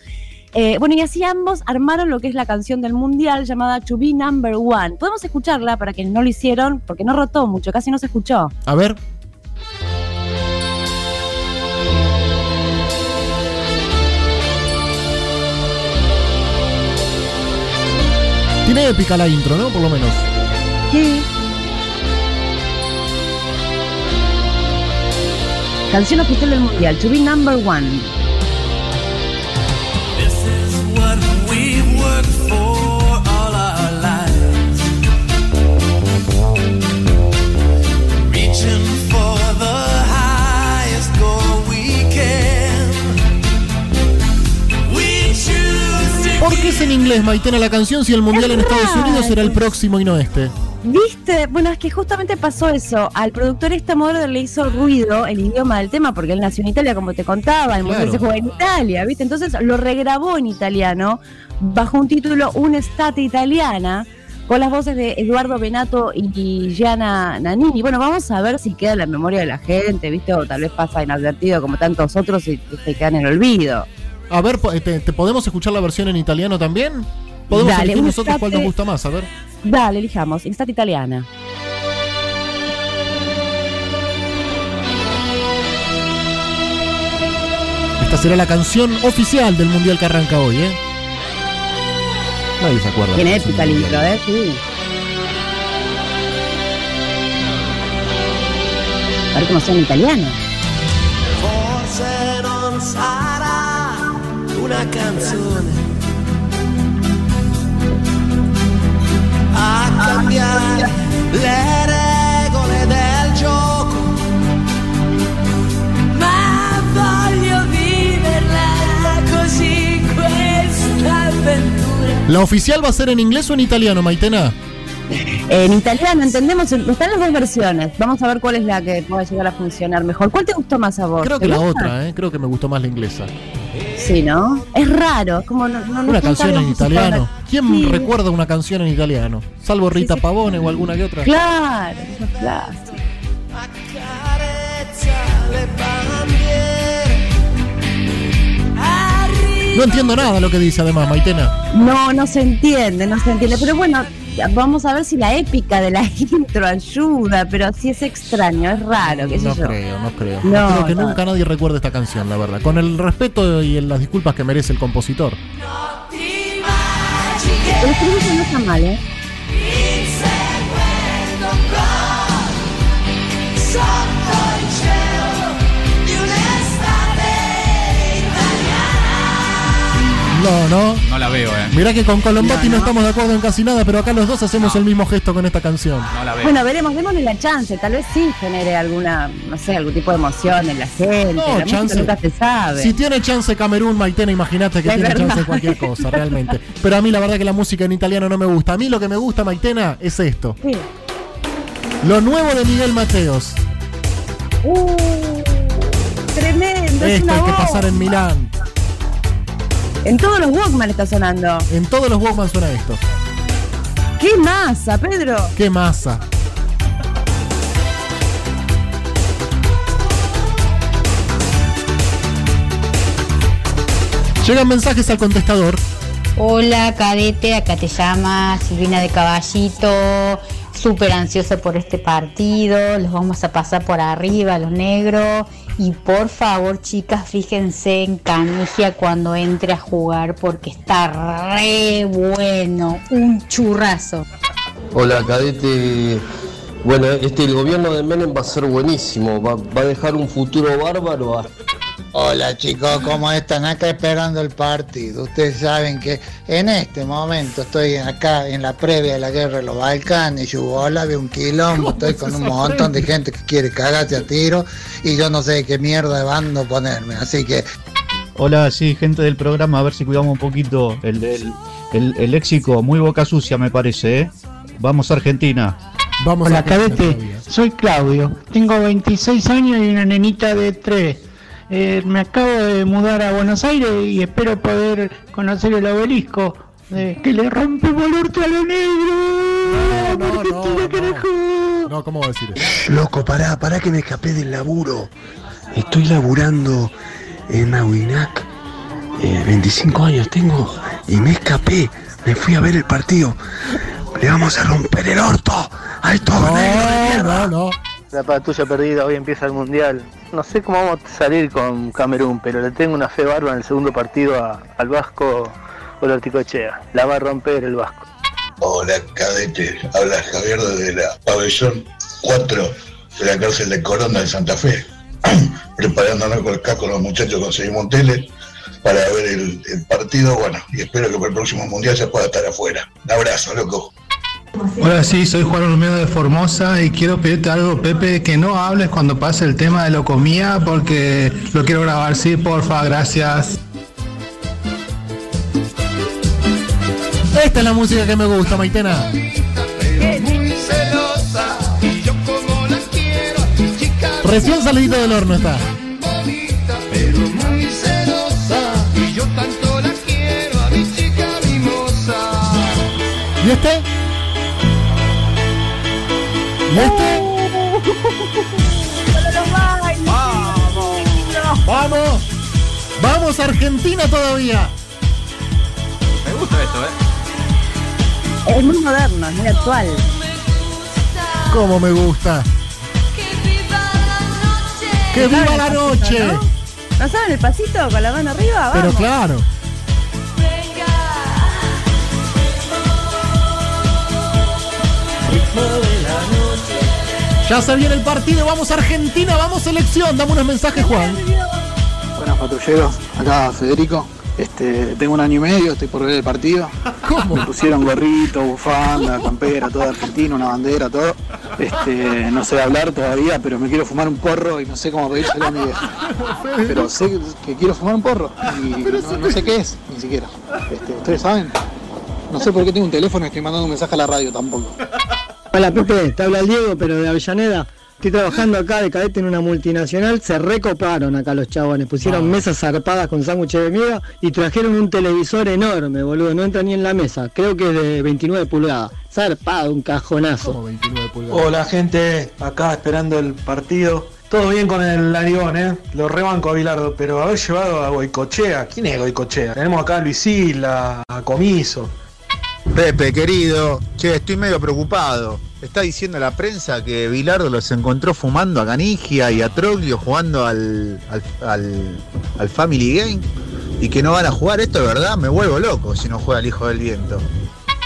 [SPEAKER 36] Eh, bueno, y así ambos armaron lo que es la canción del mundial llamada To Be Number One. Podemos escucharla para quienes no lo hicieron, porque no rotó mucho, casi no se escuchó.
[SPEAKER 11] A ver. Tiene épica la intro, ¿no? Por lo menos.
[SPEAKER 36] Sí. Canción oficial del mundial, To Be Number One.
[SPEAKER 11] Es Maitena, la canción si el mundial en Estados Unidos será el próximo y no este?
[SPEAKER 36] ¿Viste? Bueno, es que justamente pasó eso. Al productor este modelo le hizo ruido el idioma del tema, porque él nació en Italia, como te contaba, el mundial
[SPEAKER 98] Claro.
[SPEAKER 36] se juega en Italia, ¿viste? Entonces lo regrabó en italiano bajo un título Un'estate italiana, con las voces de Eduardo Benato y Gianna Nannini. Bueno, vamos a ver si queda en la memoria de la gente, ¿viste? O tal vez pasa inadvertido como tantos otros y se quedan en el olvido.
[SPEAKER 11] A ver, po- te, te podemos escuchar la versión en italiano también? Podemos
[SPEAKER 36] Dale,
[SPEAKER 11] elegir nosotros cuál nos gusta más, a ver.
[SPEAKER 36] Dale, elijamos, Estate italiana.
[SPEAKER 11] Esta será la canción oficial del mundial que arranca hoy, ¿eh? Nadie se acuerda.
[SPEAKER 36] Tiene épica el intro, ¿eh? Sí. A ver cómo suena en italiano.
[SPEAKER 27] Una canzone a cambiare le regole del gioco, ma voglio viverla così questa avventura.
[SPEAKER 11] ¿La oficial va a ser en inglés o en italiano, Maitena?
[SPEAKER 36] En italiano entendemos, están las dos versiones. Vamos a ver cuál es la que pueda llegar a funcionar mejor. ¿Cuál te gustó más a vos?
[SPEAKER 11] Creo
[SPEAKER 36] ¿Te
[SPEAKER 11] que la
[SPEAKER 36] gusta?
[SPEAKER 11] otra, ¿eh? Creo que me gustó más la inglesa.
[SPEAKER 36] Sí, ¿no? Es raro, como no, no,
[SPEAKER 11] Una canción en italiano. ¿Quién
[SPEAKER 36] Sí.
[SPEAKER 11] recuerda una canción en italiano? Salvo Rita Pavone o alguna que otra.
[SPEAKER 36] Claro, eso
[SPEAKER 27] bandiere
[SPEAKER 11] No entiendo nada lo que dice además, Maitena.
[SPEAKER 36] No, no se entiende, no se entiende. Pero bueno, vamos a ver si la épica de la intro ayuda, pero sí es extraño, es raro, qué sé
[SPEAKER 11] No
[SPEAKER 36] yo.
[SPEAKER 11] creo, no creo.
[SPEAKER 36] No,
[SPEAKER 11] No creo que
[SPEAKER 36] no.
[SPEAKER 11] nunca nadie recuerde esta canción, la verdad. Con el respeto y las disculpas que merece el compositor.
[SPEAKER 36] El estribillo no está mal, ¿eh?
[SPEAKER 11] No, no.
[SPEAKER 12] No la veo, eh.
[SPEAKER 11] Mirá que con Colombati no,
[SPEAKER 36] No, no.
[SPEAKER 11] estamos de acuerdo en casi nada, pero acá los dos hacemos el mismo gesto con esta canción.
[SPEAKER 12] No la veo.
[SPEAKER 36] Bueno, veremos, démosle la chance. Tal vez sí genere alguna, no sé, algún tipo de emoción en la gente.
[SPEAKER 11] No,
[SPEAKER 36] la
[SPEAKER 11] chance.
[SPEAKER 36] nunca se sabe.
[SPEAKER 11] Si tiene chance Camerún, Maitena, imagínate que
[SPEAKER 36] Es
[SPEAKER 11] tiene
[SPEAKER 36] verdad.
[SPEAKER 11] chance cualquier cosa, realmente. Pero a mí la verdad que la música en italiano no me gusta. A mí lo que me gusta, Maitena, es esto.
[SPEAKER 36] Sí.
[SPEAKER 11] Lo nuevo de Miguel Mateos.
[SPEAKER 36] Uh, tremendo. es
[SPEAKER 11] Esto
[SPEAKER 36] una
[SPEAKER 11] hay que pasar en Milán.
[SPEAKER 36] En todos los Walkman está sonando.
[SPEAKER 11] En todos los Walkman suena esto.
[SPEAKER 36] ¡Qué masa, Pedro!
[SPEAKER 11] ¡Qué masa! Llegan mensajes al contestador.
[SPEAKER 99] Hola, cadete, acá te llama Silvina de Caballito, súper ansiosa por este partido, los vamos a pasar por arriba, los negros, y por favor, chicas, fíjense en Canigia cuando entre a jugar porque está re bueno, un churrazo.
[SPEAKER 100] Hola, cadete. Bueno, este el gobierno de Menem va a ser buenísimo, va, va a dejar un futuro bárbaro.
[SPEAKER 101] Hola chicos, ¿cómo están? Acá esperando el partido. Ustedes saben que en este momento estoy acá en la previa de la guerra de los Balcanes, Yugoslavia, un quilombo, estoy con un montón de gente que quiere cagarse a tiro y yo no sé qué mierda de bando ponerme. Así que
[SPEAKER 102] Hola, sí, gente del programa, a ver si cuidamos un poquito el, el, el, el léxico. Muy boca sucia, me parece, ¿eh? Vamos a Argentina.
[SPEAKER 11] Vamos
[SPEAKER 81] Hola, cadete. Soy Claudio. Tengo 26 años y una nenita de 3. Me acabo de mudar a Buenos Aires y espero poder conocer el obelisco. eh, que le rompemos el orto a lo negro.
[SPEAKER 11] No, no, no. ¿cómo va a decir eso?
[SPEAKER 103] Loco, pará, pará que me escapé del laburo. Estoy laburando en Aguinac. Eh, 25 años tengo y me escapé. Me fui a ver el partido. Le vamos a romper el orto a estos negros de mierda.
[SPEAKER 11] no.
[SPEAKER 104] La patrulla perdida, hoy empieza el mundial. No sé cómo vamos a salir con Camerún, pero le tengo una fe barba en el segundo partido a- al Vasco Olorticochea. La va a romper el Vasco.
[SPEAKER 105] Hola, cadete. Habla Javier desde la pabellón 4 de la cárcel de Corona de Santa Fe. Preparándonos con el casco los muchachos conseguimos un tele para ver el, el partido. Bueno, y espero que para el próximo mundial ya pueda estar afuera. Un abrazo, loco.
[SPEAKER 106] Hola, sí, soy Juan Olmedo de Formosa y quiero pedirte algo, Pepe, que no hables cuando pase el tema de locomía porque lo quiero grabar, sí, porfa, gracias.
[SPEAKER 11] Esta es la música que me gusta, Maitena.
[SPEAKER 27] muy celosa y yo como la quiero a mi chica
[SPEAKER 11] Recién salidito del horno está.
[SPEAKER 27] y yo
[SPEAKER 11] ¿Y
[SPEAKER 27] ¡Vamos!
[SPEAKER 11] ¡Vamos! ¡Vamos Argentina todavía!
[SPEAKER 12] Me gusta esto, ¿eh?
[SPEAKER 36] Es muy moderno, es muy actual.
[SPEAKER 11] ¿Cómo me gusta? ¡Que viva la noche!
[SPEAKER 36] Pasito, ¿no? ¿No saben el pasito con la mano arriba?
[SPEAKER 11] Pero claro. Venga. Ya se viene el partido, vamos Argentina, vamos selección. Dame unos mensajes, Juan.
[SPEAKER 107] Buenas patrulleros, acá Federico. Este, tengo un año y medio, estoy por ver el partido.
[SPEAKER 11] ¿Cómo?
[SPEAKER 107] Me pusieron gorrito, bufanda, campera, todo argentino, una bandera, todo. Este, no sé hablar todavía, pero me quiero fumar un porro y no sé cómo pedírselo a mi vieja. Pero sé que quiero fumar un porro y no, no sé qué es, ni siquiera. Este, ¿Ustedes saben? No sé por qué tengo un teléfono y estoy mandando un mensaje a la radio tampoco.
[SPEAKER 81] Hola Pepe, te habla el Diego, pero de Avellaneda. Estoy trabajando acá de cadete en una multinacional, se recoparon acá los chabones, pusieron mesas zarpadas con sándwiches de miga y trajeron un televisor enorme, boludo, no entra ni en la mesa, creo que es de 29 pulgadas, zarpado, un cajonazo.
[SPEAKER 108] Hola gente, acá esperando el partido. Todo bien con el Larigón, ¿eh? Lo rebanco a Bilardo, pero haber llevado a Goicochea. ¿Quién es Goicochea? Tenemos acá a Luis Isla, a Comiso.
[SPEAKER 105] Pepe, querido, che, estoy medio preocupado. Está diciendo la prensa que Bilardo los encontró fumando a Canigia y a Troglio jugando al, al, al- al Family Game y que no van a jugar. Esto es verdad, me vuelvo loco si no juega el Hijo del Viento.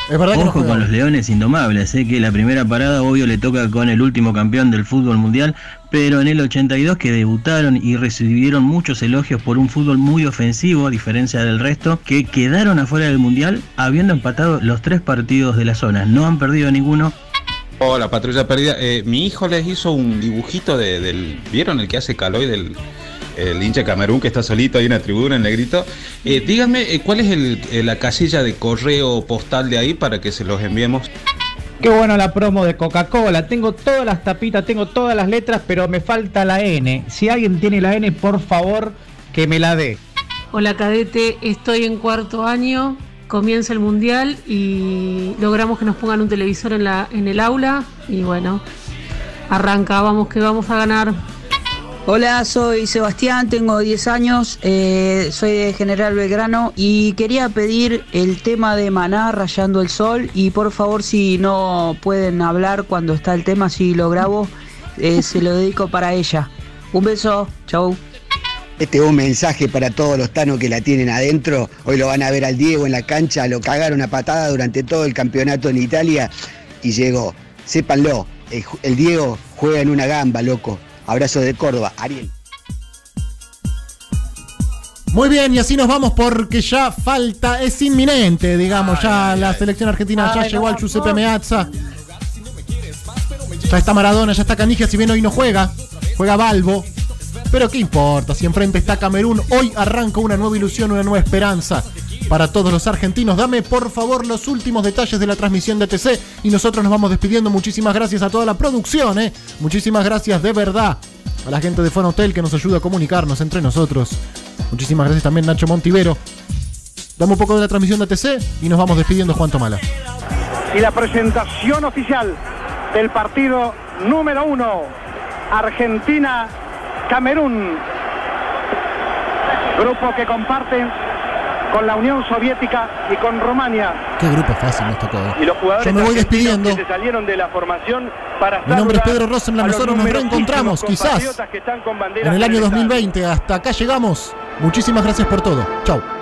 [SPEAKER 11] Es verdad
[SPEAKER 104] Ojo con los leones indomables, sé que la primera parada obvio le toca con el último campeón del fútbol mundial, pero en el 82 que debutaron y recibieron muchos elogios por un fútbol muy ofensivo, a diferencia del resto, que quedaron afuera del mundial habiendo empatado los tres partidos de la zona, no han perdido ninguno.
[SPEAKER 67] Hola, patrulla perdida. Eh, mi hijo les hizo un dibujito de- del. ¿Vieron el que hace Caloy del el hincha Camerún que está solito ahí en la tribuna en negrito? Eh, díganme, eh, ¿cuál es el- eh, la casilla de correo postal de ahí para que se los enviemos?
[SPEAKER 109] Qué bueno la promo de Coca-Cola. Tengo todas las tapitas, tengo todas las letras, pero me falta la N. Si alguien tiene la N, por favor, que me la dé.
[SPEAKER 110] Hola cadete, estoy en cuarto año, comienza el mundial y logramos que nos pongan un televisor en, la, en el aula y bueno, arranca, vamos que vamos a ganar.
[SPEAKER 99] Hola, soy Sebastián, tengo 10 años, eh, soy de General Belgrano y quería pedir el tema de Maná Rayando el Sol y por favor si no pueden hablar cuando está el tema, si lo grabo, eh, se lo dedico para ella. Un beso, chau.
[SPEAKER 101] Este es un mensaje para todos los tanos que la tienen adentro. Hoy lo van a ver al Diego en la cancha, lo cagaron a patada durante todo el campeonato en Italia y llegó. Sépanlo, el, Diego juega en una gamba, loco. Abrazo de Córdoba, Ariel.
[SPEAKER 11] Muy bien, y así nos vamos porque ya falta, es inminente, digamos, ya la selección argentina ya llegó al Giuseppe
[SPEAKER 36] no.
[SPEAKER 11] Meazza. Ya está Maradona, ya está Canigia, si bien hoy no juega, juega Balbo. Pero qué importa, si enfrente está Camerún, hoy arranca una nueva ilusión, una nueva esperanza para todos los argentinos. Dame por favor los últimos detalles de la transmisión de TC y nosotros nos vamos despidiendo. Muchísimas gracias a toda la producción, ¿eh? Muchísimas gracias de verdad a la gente de Fonotel que nos ayuda a comunicarnos entre nosotros. Muchísimas gracias también Nacho Montivero. Dame un poco de la transmisión de TC y nos vamos despidiendo Juan Tomala.
[SPEAKER 74] y la presentación oficial del partido número uno, Argentina-Camerún. Grupo que comparten con la Unión Soviética y con Rumania.
[SPEAKER 11] Qué grupo fácil nos tocó. ¿eh?
[SPEAKER 111] Y los jugadores
[SPEAKER 11] Yo me voy despidiendo.
[SPEAKER 111] que se salieron de la formación para
[SPEAKER 11] Mi nombre es Pedro Rosenblatt, nosotros nos reencontramos, quizás, En el año
[SPEAKER 111] del Estado.
[SPEAKER 11] 2020, hasta acá llegamos. Muchísimas gracias por todo. Chau.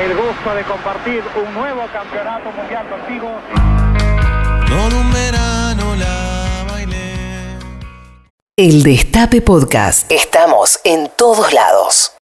[SPEAKER 74] El gusto de compartir un nuevo campeonato mundial contigo.
[SPEAKER 27] Con un verano la bailé.
[SPEAKER 112] El Destape Podcast. Estamos en todos lados.